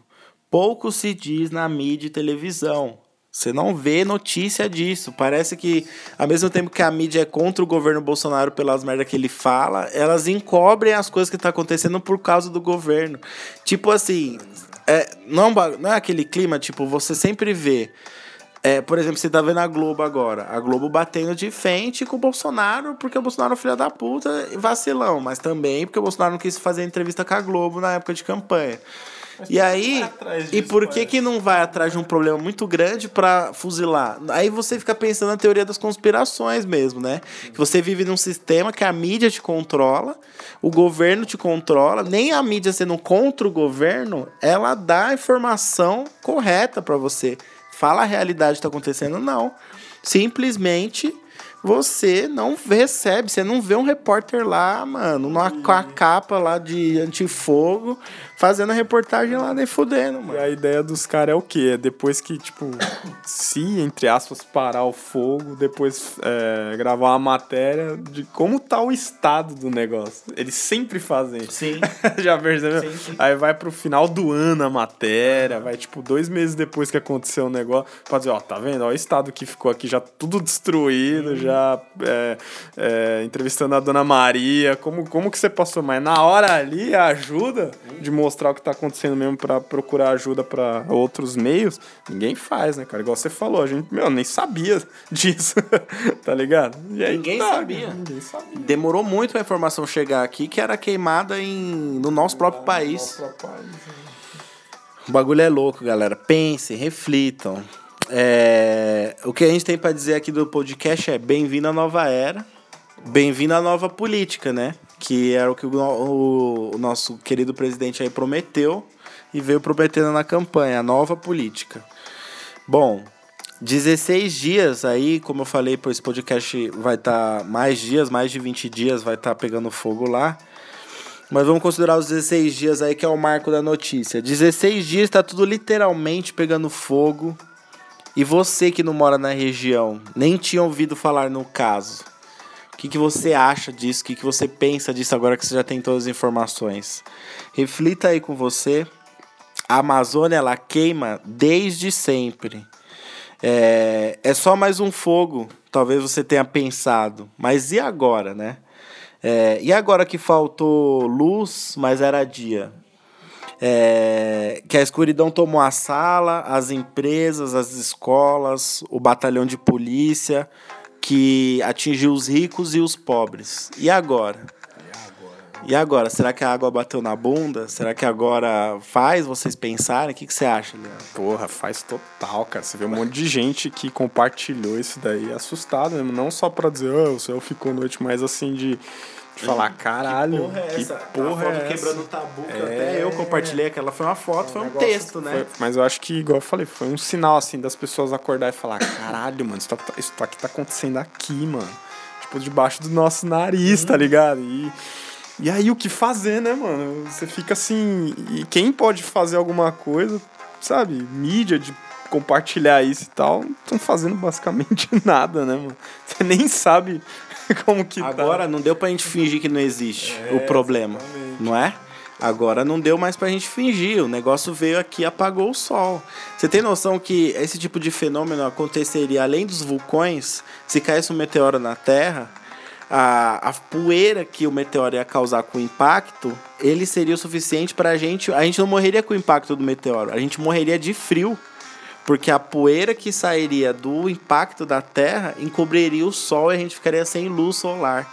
Pouco se diz na mídia e televisão. Você não vê notícia disso. Parece que, ao mesmo tempo que a mídia é contra o governo Bolsonaro pelas merdas que ele fala, elas encobrem as coisas que estão acontecendo por causa do governo. Tipo assim, é, não, é não é aquele clima, tipo, você sempre vê. É, por exemplo, você tá vendo a Globo agora. A Globo batendo de frente com o Bolsonaro, porque o Bolsonaro é filho da puta e vacilão, mas também porque o Bolsonaro não quis fazer entrevista com a Globo na época de campanha. E aí, e por que que não vai atrás de um problema muito grande pra fuzilar? Aí você fica pensando na teoria das conspirações mesmo, né? Que você vive num sistema que a mídia te controla, o governo te controla, nem a mídia sendo contra o governo, ela dá a informação correta pra você. Fala a realidade que tá acontecendo, não. Simplesmente você não recebe, você não vê um repórter lá, mano, numa, com a capa lá de antifogo, fazendo a reportagem lá nem fudendo, E mano. a ideia dos caras é o quê? É depois que, tipo, se, entre aspas, parar o fogo, depois é, gravar uma matéria de como tá o estado do negócio. Eles sempre fazem isso. Sim. Já percebeu? Sim, sim. Aí vai pro final do ano a matéria, vai tipo dois meses depois que aconteceu o negócio, pra dizer, ó, tá vendo? Ó, o estado que ficou aqui já tudo destruído, Uhum. Já é, é, entrevistando a dona Maria, como, como que você passou? Mas na hora ali, a ajuda de mostrar o que tá acontecendo mesmo pra procurar ajuda pra outros meios, ninguém faz, né, cara? Igual você falou, a gente, meu, nem sabia disso, tá ligado? E aí Ninguém tá, sabia. Ninguém sabia. Demorou muito pra informação chegar aqui que era queimada em, no nosso próprio país. Nosso país, né? O bagulho é louco, galera. Pensem, reflitam. É, O que a gente tem pra dizer aqui do podcast é bem-vindo à nova era, bem-vindo à nova política, né? Que era o que o, o- o nosso querido presidente aí prometeu e veio prometendo na campanha, a nova política. Bom, 16 dias aí, como eu falei, esse podcast vai estar mais dias, mais de 20 dias vai estar pegando fogo lá. Mas vamos considerar os 16 dias aí que é o marco da notícia. 16 dias está tudo literalmente pegando fogo. E você que não mora na região, nem tinha ouvido falar no caso. O que, que você acha disso? O que, que você pensa disso agora que você já tem todas as informações? Reflita aí com você. A Amazônia ela queima desde sempre. É, é só mais um fogo, talvez você tenha pensado. Mas e agora, né? É, e agora que faltou luz, mas era dia? É, que a escuridão tomou a sala, as empresas, as escolas, o batalhão de polícia, que atingiu os ricos e os pobres. E agora? E agora? Será que a água bateu na bunda? Será que agora faz vocês pensarem? O que, que você acha, Leandro? Porra, faz total, cara. Você vê um monte de gente que compartilhou isso daí, assustado mesmo. Não só pra dizer, ah, o céu ficou noite, mas assim de, de falar, caralho, que porra é essa? quebrando o tabu, que É. até eu compartilhei aquela. Foi uma foto, foi um texto, né? Foi- mas eu acho que, igual eu falei, foi um sinal, assim, das pessoas acordar e falar, caralho, mano, isso, tá, isso aqui tá acontecendo aqui, mano. Tipo, debaixo do nosso nariz, tá ligado? E, e aí, o que fazer, né, mano? Você fica assim, e quem pode fazer alguma coisa, sabe? Mídia de compartilhar isso e tal, não estão fazendo basicamente nada, né, mano? Você nem sabe como que tá. Agora não deu pra gente fingir que não existe É, o problema, exatamente. não é? Agora não deu mais pra gente fingir. O negócio veio aqui e apagou o sol. Você tem noção que esse tipo de fenômeno aconteceria além dos vulcões? Se caísse um meteoro na Terra, a, a poeira que o meteoro ia causar com o impacto, ele seria o suficiente pra gente. A gente não morreria com o impacto do meteoro, a gente morreria de frio. Porque a poeira que sairia do impacto da Terra encobriria o Sol e a gente ficaria sem luz solar.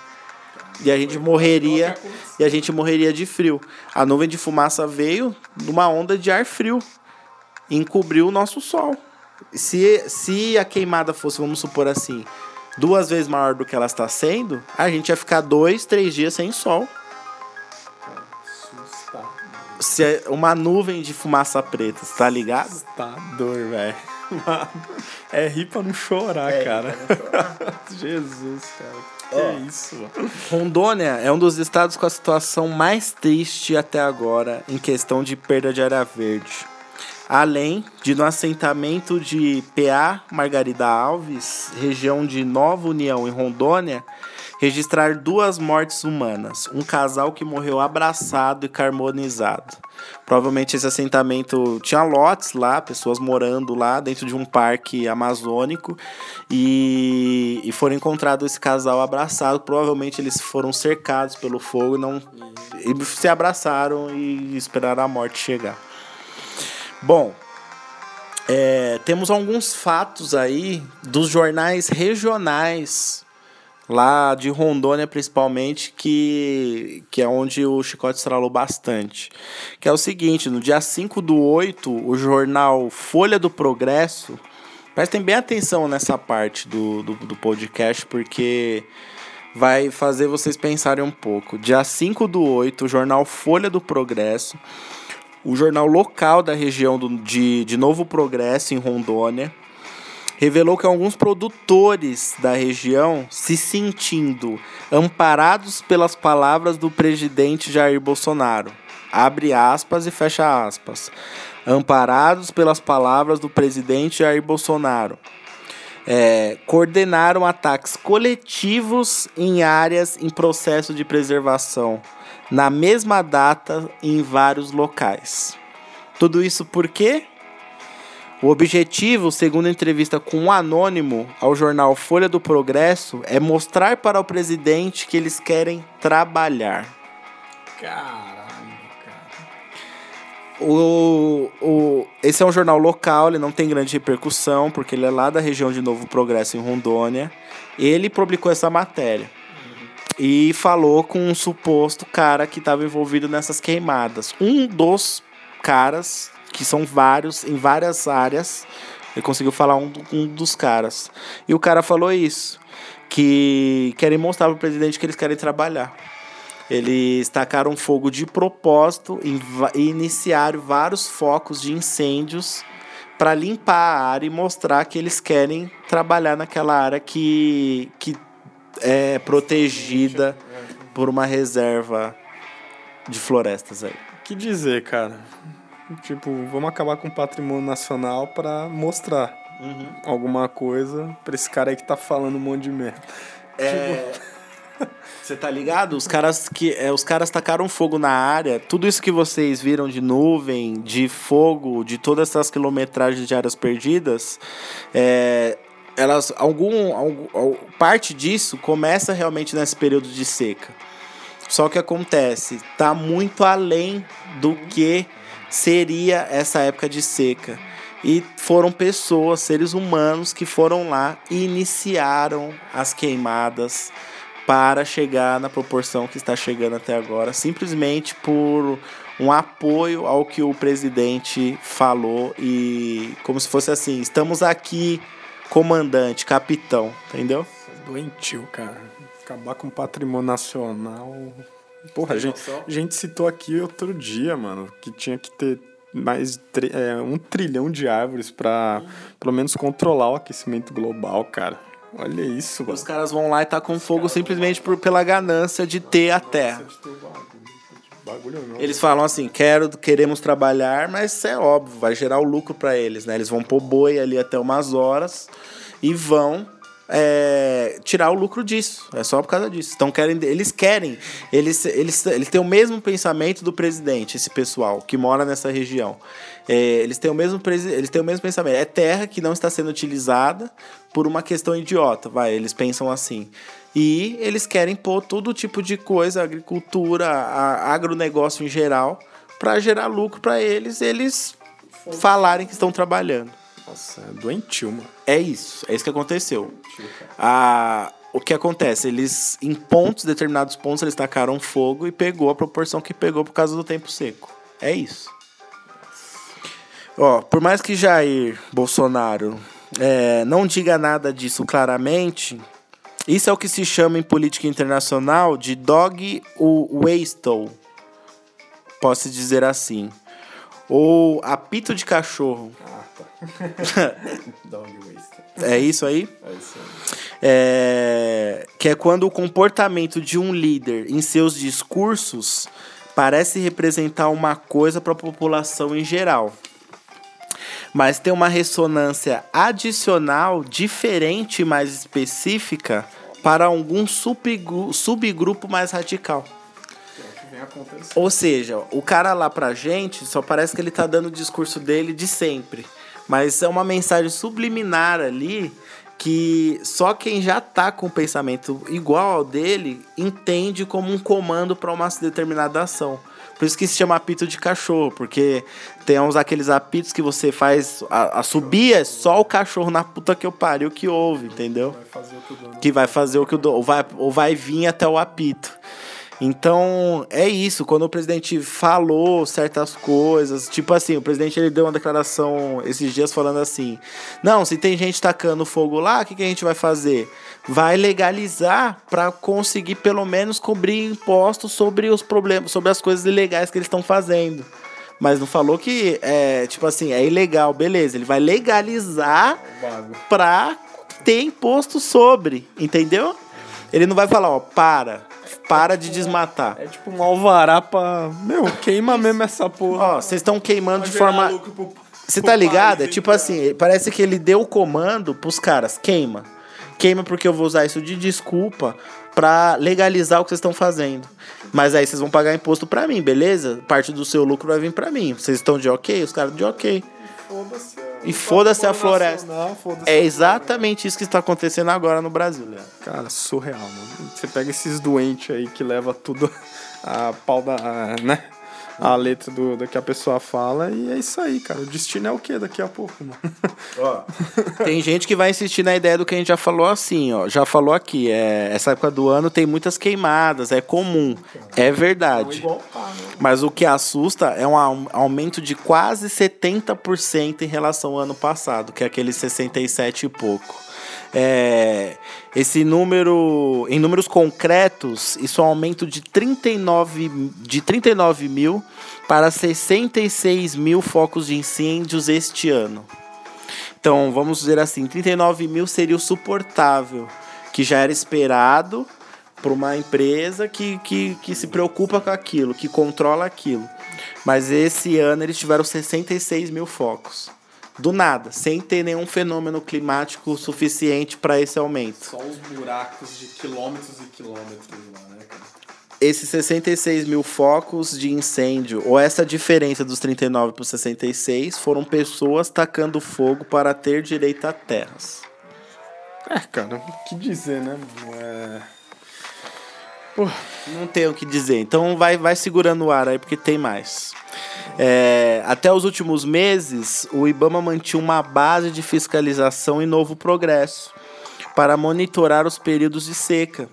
E a gente morreria e a gente morreria de frio. A nuvem de fumaça veio numa onda de ar frio. E encobriu o nosso sol. Se, se a queimada fosse, vamos supor assim, duas vezes maior do que ela está sendo, a gente ia ficar dois, três dias sem sol. Se é uma nuvem de fumaça preta, tá ligado? Tá dor, velho. É rir pra não chorar, É, cara. não Jesus, cara. Que Ó. isso, mano. Rondônia é um dos estados com a situação mais triste até agora em questão de perda de área verde. Além de no assentamento de PA Margarida Alves, região de Nova União em Rondônia, registrar duas mortes humanas, um casal que morreu abraçado e carbonizado. Provavelmente esse assentamento tinha lotes lá, pessoas morando lá dentro de um parque amazônico e, e foram encontrados esse casal abraçado. Provavelmente eles foram cercados pelo fogo e não e se abraçaram e esperaram a morte chegar. Bom, é, temos alguns fatos aí dos jornais regionais lá de Rondônia principalmente, que, que é onde o Chicote estralou bastante. Que é o seguinte, no dia 5 do 8, o jornal Folha do Progresso, prestem bem atenção nessa parte do, do, do podcast, porque vai fazer vocês pensarem um pouco. Dia 5 do 8, o jornal Folha do Progresso, o jornal local da região do, de, de Novo Progresso, em Rondônia, revelou que alguns produtores da região se sentindo amparados pelas palavras do presidente Jair Bolsonaro. Abre aspas e fecha aspas. Amparados pelas palavras do presidente Jair Bolsonaro. É, coordenaram ataques coletivos em áreas em processo de preservação, na mesma data em vários locais. Tudo isso por quê? O objetivo, segundo entrevista com um anônimo ao jornal Folha do Progresso, é mostrar para o presidente que eles querem trabalhar. Caralho, cara. O, o, esse é um jornal local, ele não tem grande repercussão, porque ele é lá da região de Novo Progresso, em Rondônia. Ele publicou essa matéria. E falou com um suposto cara que estava envolvido nessas queimadas. Um dos caras, que são vários, em várias áreas, ele conseguiu falar um, um dos caras. E o cara falou isso, que querem mostrar para o presidente que eles querem trabalhar. Eles tacaram fogo de propósito e iniciaram vários focos de incêndios para limpar a área e mostrar que eles querem trabalhar naquela área que, que é protegida por uma reserva de florestas aí. Que dizer, cara? Tipo, vamos acabar com o patrimônio nacional pra mostrar alguma coisa pra esse cara aí que tá falando um monte de merda. É, Você tá ligado? Os caras que é, os caras tacaram fogo na área. Tudo isso que vocês viram de nuvem, de fogo, de todas essas quilometragens de áreas perdidas, é, elas algum, algum al- parte disso começa realmente nesse período de seca. Só que acontece, tá muito além do que seria essa época de seca. E foram pessoas, seres humanos, que foram lá e iniciaram as queimadas para chegar na proporção que está chegando até agora, simplesmente por um apoio ao que o presidente falou e como se fosse assim, estamos aqui, comandante, capitão, entendeu? Doentio, cara. Acabar com o patrimônio nacional. Porra, a gente, a gente citou aqui outro dia, mano, que tinha que ter mais tri- é, um trilhão de árvores pra pelo menos controlar o aquecimento global, cara. Olha isso, mano. Os caras vão lá e tacam fogo simplesmente por, pela ganância de ter a terra. Bagulho não. Eles falam assim, quero, queremos trabalhar, mas isso é óbvio, vai gerar o lucro para eles, né? Eles vão pôr boi ali até umas horas e vão é, tirar o lucro disso. É só por causa disso. Então querem, eles querem, eles, eles, eles têm o mesmo pensamento do presidente, esse pessoal que mora nessa região. É, eles, têm o mesmo, eles têm o mesmo pensamento. É terra que não está sendo utilizada por uma questão idiota, vai. Eles pensam assim. E eles querem pôr todo tipo de coisa, agricultura, a, agronegócio em geral, para gerar lucro para eles, eles falarem que estão trabalhando. Nossa, é doentio, mano. É isso, é isso que aconteceu. Ah, o que acontece? Eles, em pontos, determinados pontos, eles tacaram fogo e pegou a proporção que pegou por causa do tempo seco. É isso. Ó, por mais que Jair Bolsonaro é, não diga nada disso claramente, isso é o que se chama em política internacional de dog whistle. Posso dizer assim. Ou apito de cachorro. Ah. Dog. É isso aí? É isso aí. É, que é quando o comportamento de um líder em seus discursos parece representar uma coisa para a população em geral, mas tem uma ressonância adicional diferente e mais específica para algum subgru subgrupo mais radical. Ou seja, o cara lá pra gente só parece que ele tá dando o discurso dele de sempre. Mas é uma mensagem subliminar ali que só quem já tá com o pensamento igual ao dele entende como um comando para uma determinada ação. Por isso que se chama apito de cachorro, porque tem uns aqueles apitos que você faz. A, a subir é só o cachorro na puta que eu pariu que ouve, entendeu? Vai fazer o que o dono Que vai fazer o que o dono. Ou vai, ou vai vir até o apito. Então, é isso. Quando o presidente falou certas coisas, tipo assim, o presidente ele deu uma declaração esses dias falando assim: não, se tem gente tacando fogo lá, o que, que a gente vai fazer? Vai legalizar para conseguir pelo menos cobrir impostos sobre os problemas, sobre as coisas ilegais que eles estão fazendo. Mas não falou que é, tipo assim, é ilegal, beleza. Ele vai legalizar Vago. pra ter imposto sobre, entendeu? Ele não vai falar, ó, para, para de desmatar. É tipo um alvará pra. Meu, queima mesmo essa porra. Ó, vocês estão queimando de forma. Você tá ligado? É tipo assim, parece que ele deu o comando pros caras, queima. Queima porque eu vou usar isso de desculpa pra legalizar o que vocês estão fazendo. Mas aí vocês vão pagar imposto pra mim, beleza? Parte do seu lucro vai vir pra mim. Vocês estão de ok? Os caras de ok. Foda-se E foda-se a floresta. foda-se É exatamente isso que está acontecendo agora no Brasil, Leandro. Cara, surreal, mano. Você pega esses doentes aí que leva tudo a pau da. né? A letra do, do que a pessoa fala e é isso aí, cara. O destino é o que daqui a pouco, mano? Tem gente que vai insistir na ideia do que a gente já falou assim, ó. Já falou aqui, é, essa época do ano tem muitas queimadas, é comum. É verdade. tá, né? Mas o que assusta é um au- aumento de quase 70% em relação ao ano passado, que é aquele 67 e pouco. É, esse número, em números concretos, isso é um aumento de 39, de 39 mil para 66 mil focos de incêndios este ano. Então, vamos dizer assim, 39 mil seria o suportável, que já era esperado por uma empresa que, que, que se preocupa com aquilo, que controla aquilo. Mas esse ano eles tiveram 66 mil focos. Do nada, sem ter nenhum fenômeno climático suficiente para esse aumento. Só os buracos de quilômetros e quilômetros lá, né, cara? Esses 66 mil focos de incêndio, ou essa diferença dos 39 para os 66, foram pessoas tacando fogo para ter direito a terras. É, cara, o que dizer, né, mano? Não tenho o que dizer. Então vai, vai segurando o ar aí, porque tem mais. É, até os últimos meses, o IBAMA mantinha uma base de fiscalização em Novo Progresso para monitorar os períodos de seca.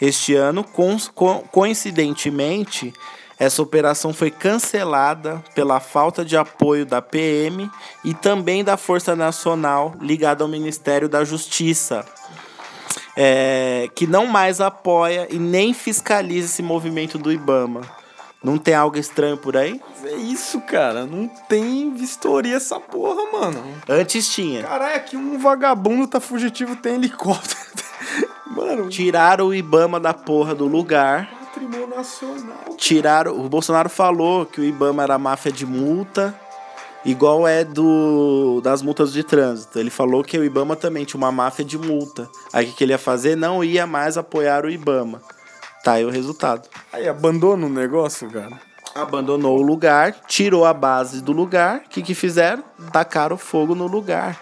Este ano, co- co- coincidentemente, essa operação foi cancelada pela falta de apoio da PM e também da Força Nacional ligada ao Ministério da Justiça é, que não mais apoia e nem fiscaliza esse movimento do Ibama. Não tem algo estranho por aí? É isso, cara. Não tem vistoria essa porra, mano. Antes tinha. Caralho, aqui um vagabundo tá fugitivo, tem helicóptero. Mano, Tiraram o Ibama da porra do lugar. patrimônio nacional. Tiraram. O Bolsonaro falou que o Ibama era máfia de multa Igual é do das multas de trânsito. Ele falou que o Ibama também tinha uma máfia de multa. Aí o que ele ia fazer? Não ia mais apoiar o Ibama. Tá aí o resultado. Aí abandona o negócio, cara. Abandonou o lugar, tirou a base do lugar. O que, que fizeram? Tacaram fogo no lugar.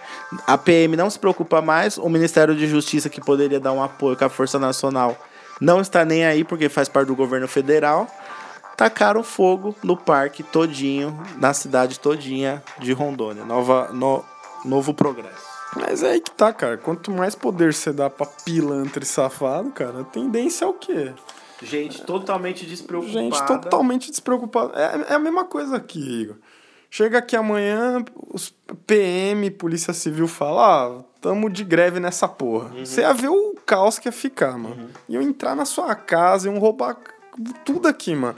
A PM não se preocupa mais. O Ministério de Justiça, que poderia dar um apoio com a Força Nacional, não está nem aí porque faz parte do governo federal tacaram fogo no parque todinho, na cidade todinha de Rondônia. Nova, no, novo progresso. Mas é aí que tá, cara. Quanto mais poder você dá pra pilantra e safado, cara, a tendência é o quê? Gente totalmente despreocupada. Gente totalmente despreocupada. É, é a mesma coisa aqui, Igor. Chega aqui amanhã, os PM, Polícia Civil, fala, ah, tamo de greve nessa porra. Uhum. Você ia ver o caos que ia ficar, mano. Uhum. Iam entrar na sua casa, iam roubar tudo aqui, mano.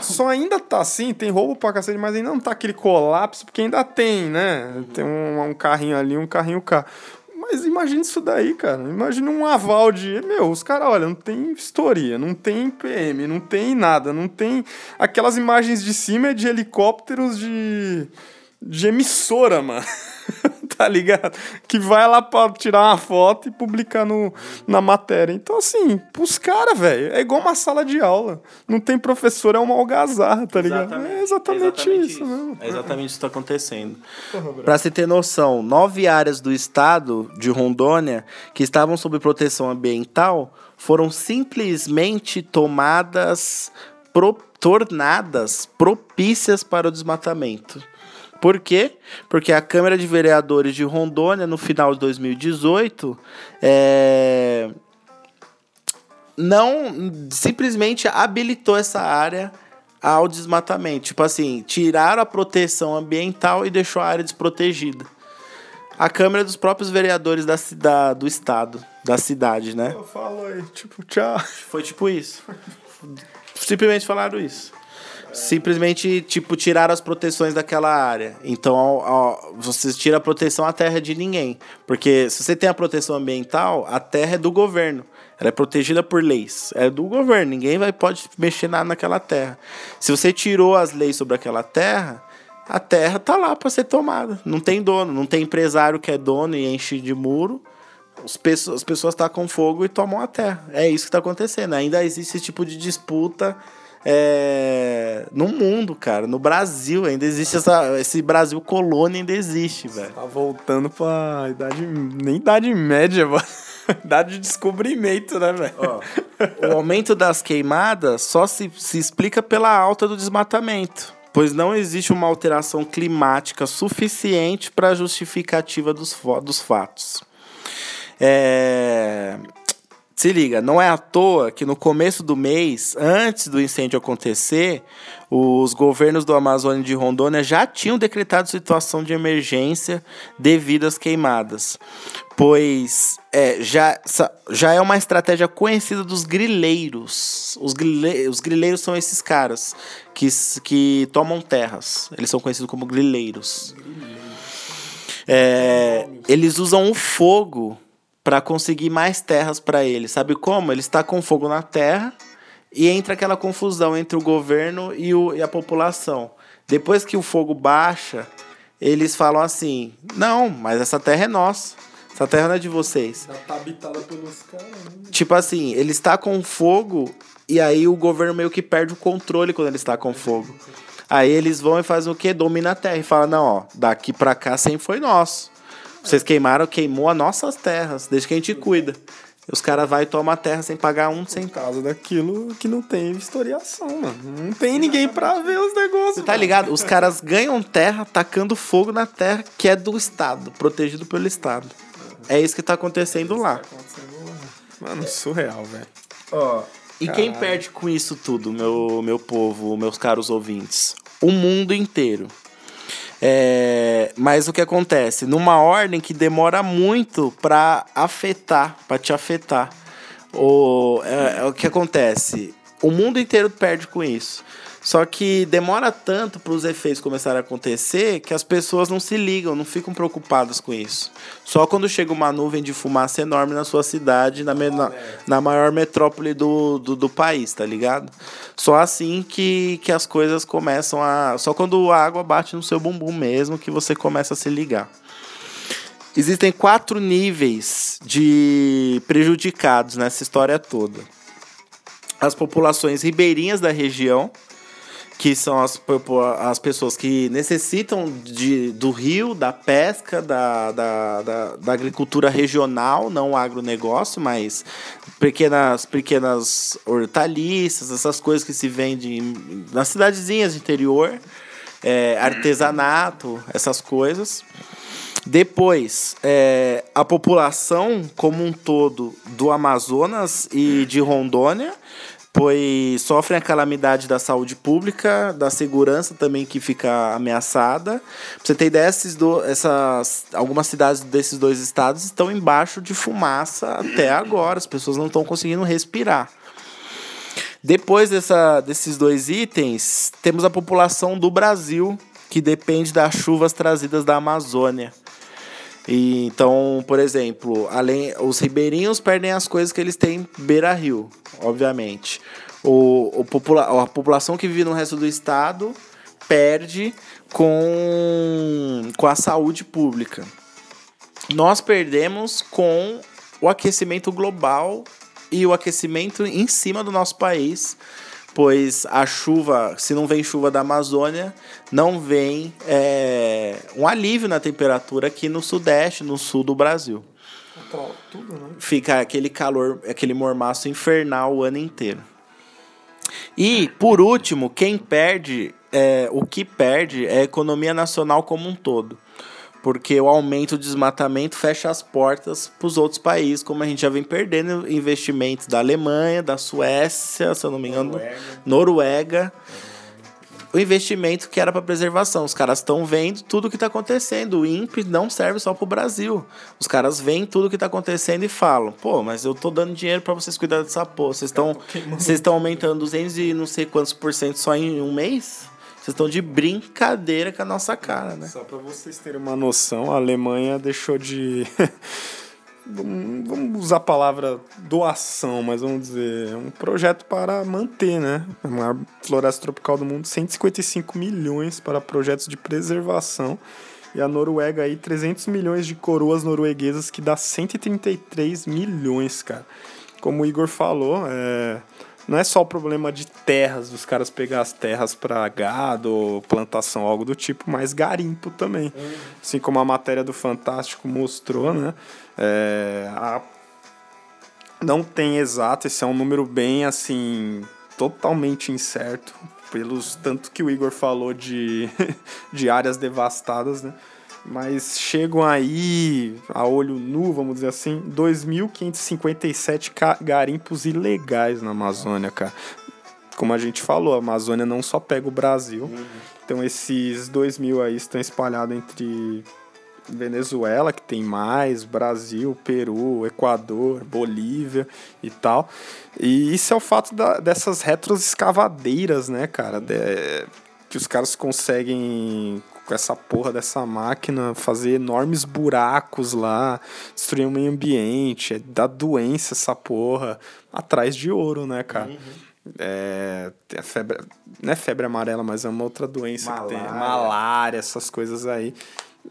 Só ainda tá assim, tem roubo pra cacete, mas ainda não tá aquele colapso, porque ainda tem, né? Tem um, um carrinho ali, um carrinho cá. Mas imagina isso daí, cara. Imagina um aval de. Meu, os caras, olha, não tem vistoria, não tem PM, não tem nada, não tem. Aquelas imagens de cima é de helicópteros de. de emissora, mano. tá ligado? Que vai lá pra tirar uma foto e publicar no, na matéria. Então, assim, pros caras, velho, é igual uma sala de aula. Não tem professor, é uma algazarra, tá ligado? Exatamente. É exatamente, exatamente isso, mesmo. É exatamente isso que tá acontecendo. Pra você ter noção, nove áreas do estado de Rondônia que estavam sob proteção ambiental foram simplesmente tomadas, pro, tornadas propícias para o desmatamento. Por quê? Porque a Câmara de Vereadores de Rondônia, no final de 2018, é... não simplesmente habilitou essa área ao desmatamento. Tipo assim, tiraram a proteção ambiental e deixou a área desprotegida. A Câmara dos próprios vereadores da, da, do estado, da cidade, né? Eu falo aí, tipo, tchau. Foi tipo isso. Simplesmente falaram isso simplesmente, tipo, tirar as proteções daquela área. Então, ó, você tira a proteção, a terra de ninguém. Porque se você tem a proteção ambiental, a terra é do governo. Ela é protegida por leis. É do governo. Ninguém vai, pode mexer nada naquela terra. Se você tirou as leis sobre aquela terra, a terra tá lá para ser tomada. Não tem dono. Não tem empresário que é dono e enche de muro. As pessoas, as pessoas tacam fogo e tomam a terra. É isso que está acontecendo. Ainda existe esse tipo de disputa é, no mundo, cara. No Brasil ainda existe essa, esse Brasil colônia ainda existe, velho. Tá voltando pra idade, nem idade média, mano. Idade de descobrimento, né, velho? O aumento das queimadas só se, se explica pela alta do desmatamento, pois não existe uma alteração climática suficiente para justificativa dos, dos fatos. É, se liga, não é à toa que no começo do mês, antes do incêndio acontecer, os governos do Amazônia e de Rondônia já tinham decretado situação de emergência devido às queimadas, pois é, já, já é uma estratégia conhecida dos grileiros. Os, grile, os grileiros são esses caras que, que tomam terras, eles são conhecidos como grileiros. É, eles usam o fogo para conseguir mais terras para ele. Sabe como? Ele está com fogo na terra e entra aquela confusão entre o governo e, o, e a população. Depois que o fogo baixa, eles falam assim: não, mas essa terra é nossa. Essa terra não é de vocês. Já tá habitada pelos caras. Né? Tipo assim, ele está com fogo e aí o governo meio que perde o controle quando ele está com fogo. Aí eles vão e fazem o quê? Domina a terra e fala: não, ó, daqui pra cá sempre foi nosso. Vocês queimaram, queimou as nossas terras, desde que a gente cuida. Os caras vão tomam a terra sem pagar um centavo. Por daquilo que não tem historiação, mano. Não tem ninguém pra ver os negócios. Você tá ligado? Os caras ganham terra tacando fogo na terra que é do Estado, protegido pelo Estado. É isso que tá acontecendo lá. Mano, surreal, velho. Ó, e Caralho. quem perde com isso tudo, meu, meu povo, meus caros ouvintes? O mundo inteiro. É, mas o que acontece? Numa ordem que demora muito para afetar, para te afetar. O, é, é, o que acontece? o mundo inteiro perde com isso. Só que demora tanto para os efeitos começarem a acontecer que as pessoas não se ligam, não ficam preocupadas com isso. Só quando chega uma nuvem de fumaça enorme na sua cidade, na, na, na maior metrópole do, do, do, país, tá ligado? Só assim que, que as coisas começam a. Só quando a água bate no seu bumbum mesmo que você começa a se ligar. Existem quatro níveis de prejudicados nessa história toda. As populações ribeirinhas da região, que são as, as pessoas que necessitam de, do rio, da pesca, da, da, da, da agricultura regional, não agronegócio, mas pequenas, pequenas hortaliças, essas coisas que se vendem nas cidadezinhas de interior, é, artesanato, essas coisas. Depois, é, a população como um todo do Amazonas e de Rondônia, pois sofrem a calamidade da saúde pública, da segurança também que fica ameaçada. Pra você ter ideia, do, essas, algumas cidades desses dois estados estão embaixo de fumaça até agora, as pessoas não estão conseguindo respirar. Depois dessa, desses dois itens, temos a população do Brasil, que depende das chuvas trazidas da Amazônia. E, então, por exemplo, além os ribeirinhos perdem as coisas que eles têm beira-rio, obviamente. O, o popula a população que vive no resto do estado perde com, com a saúde pública. Nós perdemos com o aquecimento global e o aquecimento em cima do nosso país pois a chuva, se não vem chuva da Amazônia, não vem é, um alívio na temperatura aqui no sudeste, no sul do Brasil. Tudo, né? Fica aquele calor, aquele mormaço infernal o ano inteiro. E, por último, quem perde, é, o que perde é a economia nacional como um todo porque o aumento do desmatamento fecha as portas para os outros países, como a gente já vem perdendo investimentos da Alemanha, da Suécia, se eu não me engano, Noruega. Noruega o investimento que era para preservação. Os caras estão vendo tudo o que está acontecendo. O INPE não serve só para o Brasil. Os caras veem tudo o que está acontecendo e falam: pô, mas eu tô dando dinheiro para vocês cuidarem dessa porra. Vocês estão vocês estão aumentando 200 e não sei quantos por cento só em um mês? Vocês estão de brincadeira com a nossa cara, né? Só para vocês terem uma noção, a Alemanha deixou de. vamos usar a palavra doação, mas vamos dizer, um projeto para manter, né? A maior floresta tropical do mundo, 155 milhões para projetos de preservação. E a Noruega aí, 300 milhões de coroas norueguesas, que dá 133 milhões, cara. Como o Igor falou, é não é só o problema de terras, dos caras pegar as terras para gado, plantação, algo do tipo, mas garimpo também. Uhum. Assim como a matéria do Fantástico mostrou, né? É, a... Não tem exato, esse é um número bem assim, totalmente incerto, pelos tanto que o Igor falou de, de áreas devastadas, né? Mas chegam aí, a olho nu, vamos dizer assim, 2.557 garimpos ilegais na Amazônia, cara. Como a gente falou, a Amazônia não só pega o Brasil, uhum. então esses 2 mil aí estão espalhados entre Venezuela, que tem mais, Brasil, Peru, Equador, Bolívia e tal. E isso é o fato da, dessas retroescavadeiras, né, cara? De, que os caras conseguem com essa porra dessa máquina, fazer enormes buracos lá, destruir o meio ambiente, é dar doença essa porra, atrás de ouro, né, cara? Uhum. É, a febre, não é febre amarela, mas é uma outra doença malária. que tem, malária, essas coisas aí.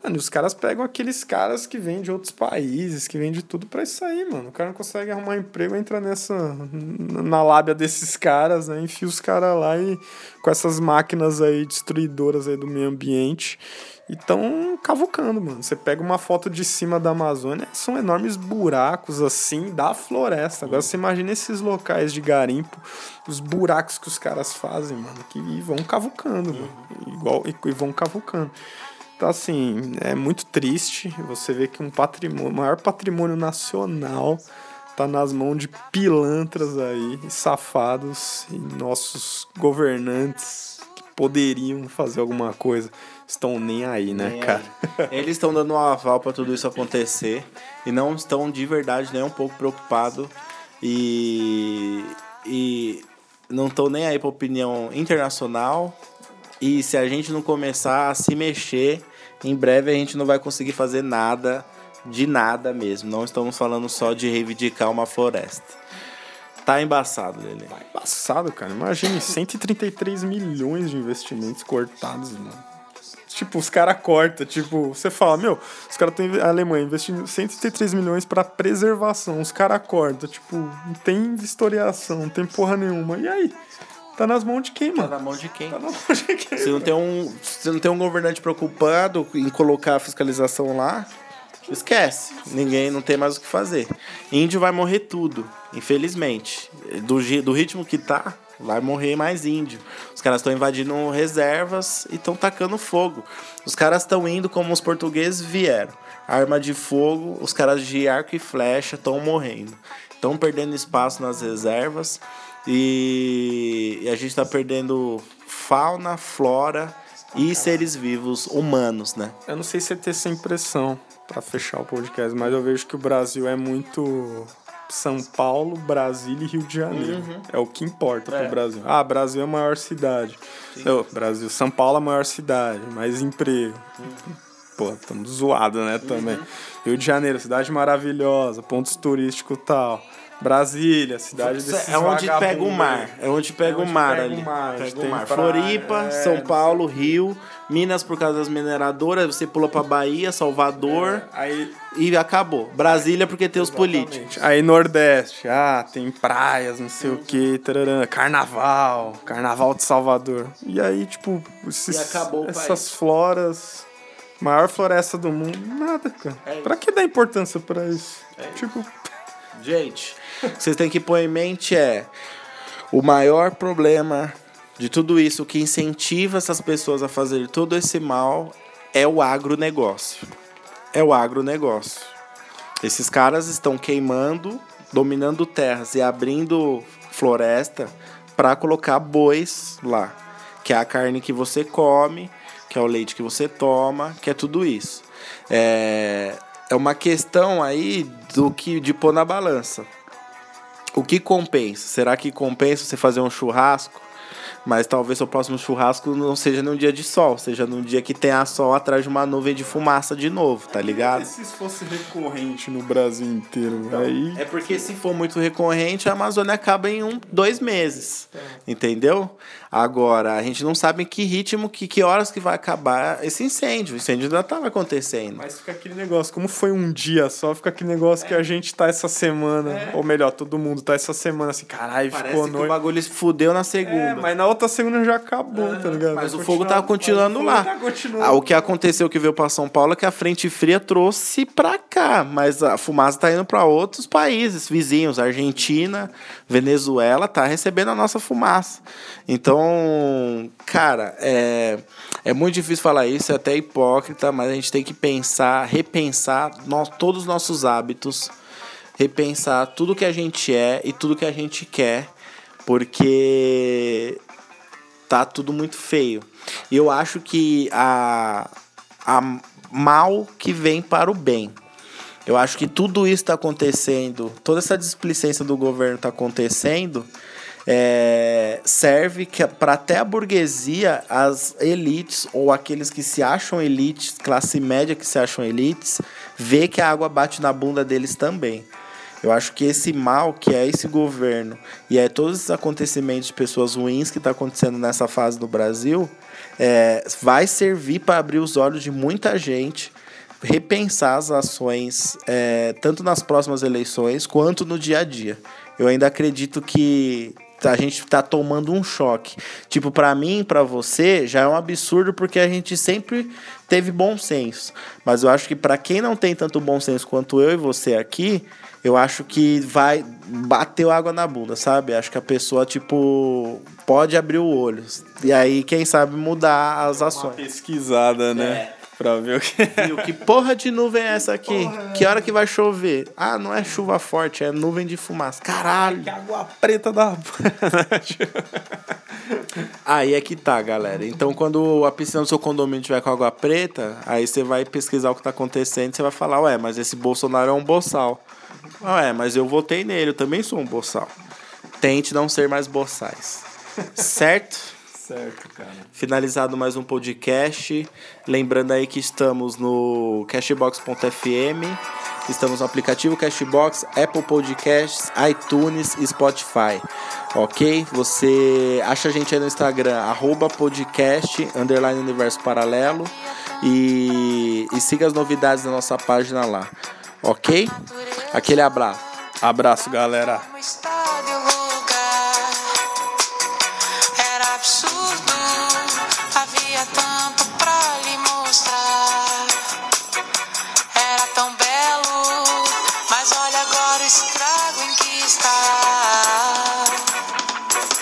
Mano, os caras pegam aqueles caras que vêm de outros países, que vêm de tudo pra isso aí, mano. O cara não consegue arrumar emprego, entra nessa. na lábia desses caras, né? Enfia os caras lá e com essas máquinas aí destruidoras aí do meio ambiente. E tão cavucando, mano. Você pega uma foto de cima da Amazônia, são enormes buracos assim da floresta. Agora você imagina esses locais de garimpo, os buracos que os caras fazem, mano, que vão cavucando, mano. Igual, e vão cavucando. Então, assim, é muito triste você ver que um patrimônio, o maior patrimônio nacional tá nas mãos de pilantras aí, safados, e nossos governantes que poderiam fazer alguma coisa estão nem aí, né, nem cara? Aí. Eles estão dando um aval para tudo isso acontecer e não estão de verdade nem um pouco preocupados e, e não estão nem aí para opinião internacional. E se a gente não começar a se mexer, em breve a gente não vai conseguir fazer nada de nada mesmo. Não estamos falando só de reivindicar uma floresta. Tá embaçado, Lele. Tá embaçado, cara. Imagine 133 milhões de investimentos cortados, mano. Tipo, os caras cortam, tipo, você fala, meu, os caras estão a Alemanha investindo 133 milhões para preservação, os caras cortam, tipo, não tem historiação, não tem porra nenhuma. E aí? Tá nas mãos de quem, mano? Tá na mão de quem? Tá na mão de quem? Se não tem um, se não tem um governante preocupado em colocar a fiscalização lá, esquece. Ninguém não tem mais o que fazer. Índio vai morrer tudo, infelizmente. Do, do ritmo que tá, vai morrer mais índio. Os caras estão invadindo reservas e estão tacando fogo. Os caras estão indo como os portugueses vieram. Arma de fogo, os caras de arco e flecha estão morrendo. Estão perdendo espaço nas reservas e, e a gente está perdendo fauna, flora e seres vivos humanos, né? Eu não sei se você tem essa impressão para fechar o podcast, mas eu vejo que o Brasil é muito são Paulo, Brasília e Rio de Janeiro. Uhum. É o que importa é. pro Brasil. Ah, Brasil é a maior cidade. Eu, Brasil, São Paulo é a maior cidade, mais emprego. Uhum. Pô, estamos zoados, né, também. Uhum. Rio de Janeiro, cidade maravilhosa, pontos turísticos e tal. Brasília, cidade desses É onde pega o mar. É onde pega é onde o mar pega ali. O mar. Pega o mar. Floripa, é, São Paulo, Rio, Minas por causa das mineradoras, você pula pra Bahia, Salvador. É, aí... E acabou. Brasília porque tem Exatamente. os políticos. Aí Nordeste, ah, tem praias, não sei uhum. o que, carnaval, carnaval de Salvador. E aí, tipo, esses, essas floras, maior floresta do mundo, nada, cara. É pra que dar importância pra isso? É tipo. Gente, o que vocês têm que pôr em mente é o maior problema de tudo isso que incentiva essas pessoas a fazer todo esse mal é o agronegócio. É o agronegócio. Esses caras estão queimando, dominando terras e abrindo floresta para colocar bois lá, que é a carne que você come, que é o leite que você toma, que é tudo isso. É, é uma questão aí do que de pôr na balança. O que compensa? Será que compensa você fazer um churrasco? Mas talvez o próximo churrasco não seja num dia de sol, seja num dia que tenha sol atrás de uma nuvem de fumaça de novo, tá ligado? E se isso fosse recorrente no Brasil inteiro? Então, aí... É porque se for muito recorrente, a Amazônia acaba em um, dois meses. É. Entendeu? Agora, a gente não sabe em que ritmo, que, que horas que vai acabar esse incêndio. O incêndio ainda estava acontecendo. Mas fica aquele negócio, como foi um dia só, fica aquele negócio é. que a gente tá essa semana, é. ou melhor, todo mundo tá essa semana assim, caralho, ficou noite. o bagulho se fudeu na segunda. É, mas na outra segunda já acabou, tá ligado? Mas o fogo tava continuando lá. Tá ah, o que aconteceu que veio para São Paulo é que a frente fria trouxe para cá, mas a fumaça tá indo para outros países vizinhos, Argentina, Venezuela, tá recebendo a nossa fumaça. Então, cara, é, é muito difícil falar isso, é até hipócrita, mas a gente tem que pensar, repensar nós, todos os nossos hábitos, repensar tudo que a gente é e tudo que a gente quer, porque tá tudo muito feio. E eu acho que a, a mal que vem para o bem. Eu acho que tudo isso está acontecendo, toda essa displicência do governo está acontecendo é, serve para até a burguesia, as elites ou aqueles que se acham elites, classe média que se acham elites, ver que a água bate na bunda deles também. Eu acho que esse mal que é esse governo e é todos esses acontecimentos de pessoas ruins que está acontecendo nessa fase do Brasil é, vai servir para abrir os olhos de muita gente, repensar as ações é, tanto nas próximas eleições quanto no dia a dia. Eu ainda acredito que a gente tá tomando um choque. Tipo, para mim, para você, já é um absurdo porque a gente sempre teve bom senso. Mas eu acho que para quem não tem tanto bom senso quanto eu e você aqui, eu acho que vai bater água na bunda, sabe? Acho que a pessoa, tipo, pode abrir o olho. E aí, quem sabe, mudar as ações. Uma pesquisada, né? É. Pra ver o que. Viu? Que porra de nuvem é essa aqui? Porra, que hora que vai chover? Ah, não é chuva forte, é nuvem de fumaça. Caralho! Que água preta da. aí é que tá, galera. Então, quando a piscina do seu condomínio tiver com água preta, aí você vai pesquisar o que tá acontecendo e você vai falar, ué, mas esse Bolsonaro é um boçal. Ué, mas eu votei nele, eu também sou um boçal. Tente não ser mais boçais. certo? Certo, cara. Finalizado mais um podcast. Lembrando aí que estamos no cashbox.fm, estamos no aplicativo Cashbox, Apple Podcasts, iTunes e Spotify. Ok? Você acha a gente aí no Instagram, arroba podcast, underline universo paralelo. E, e siga as novidades da nossa página lá. Ok? Aquele abraço. Abraço, galera.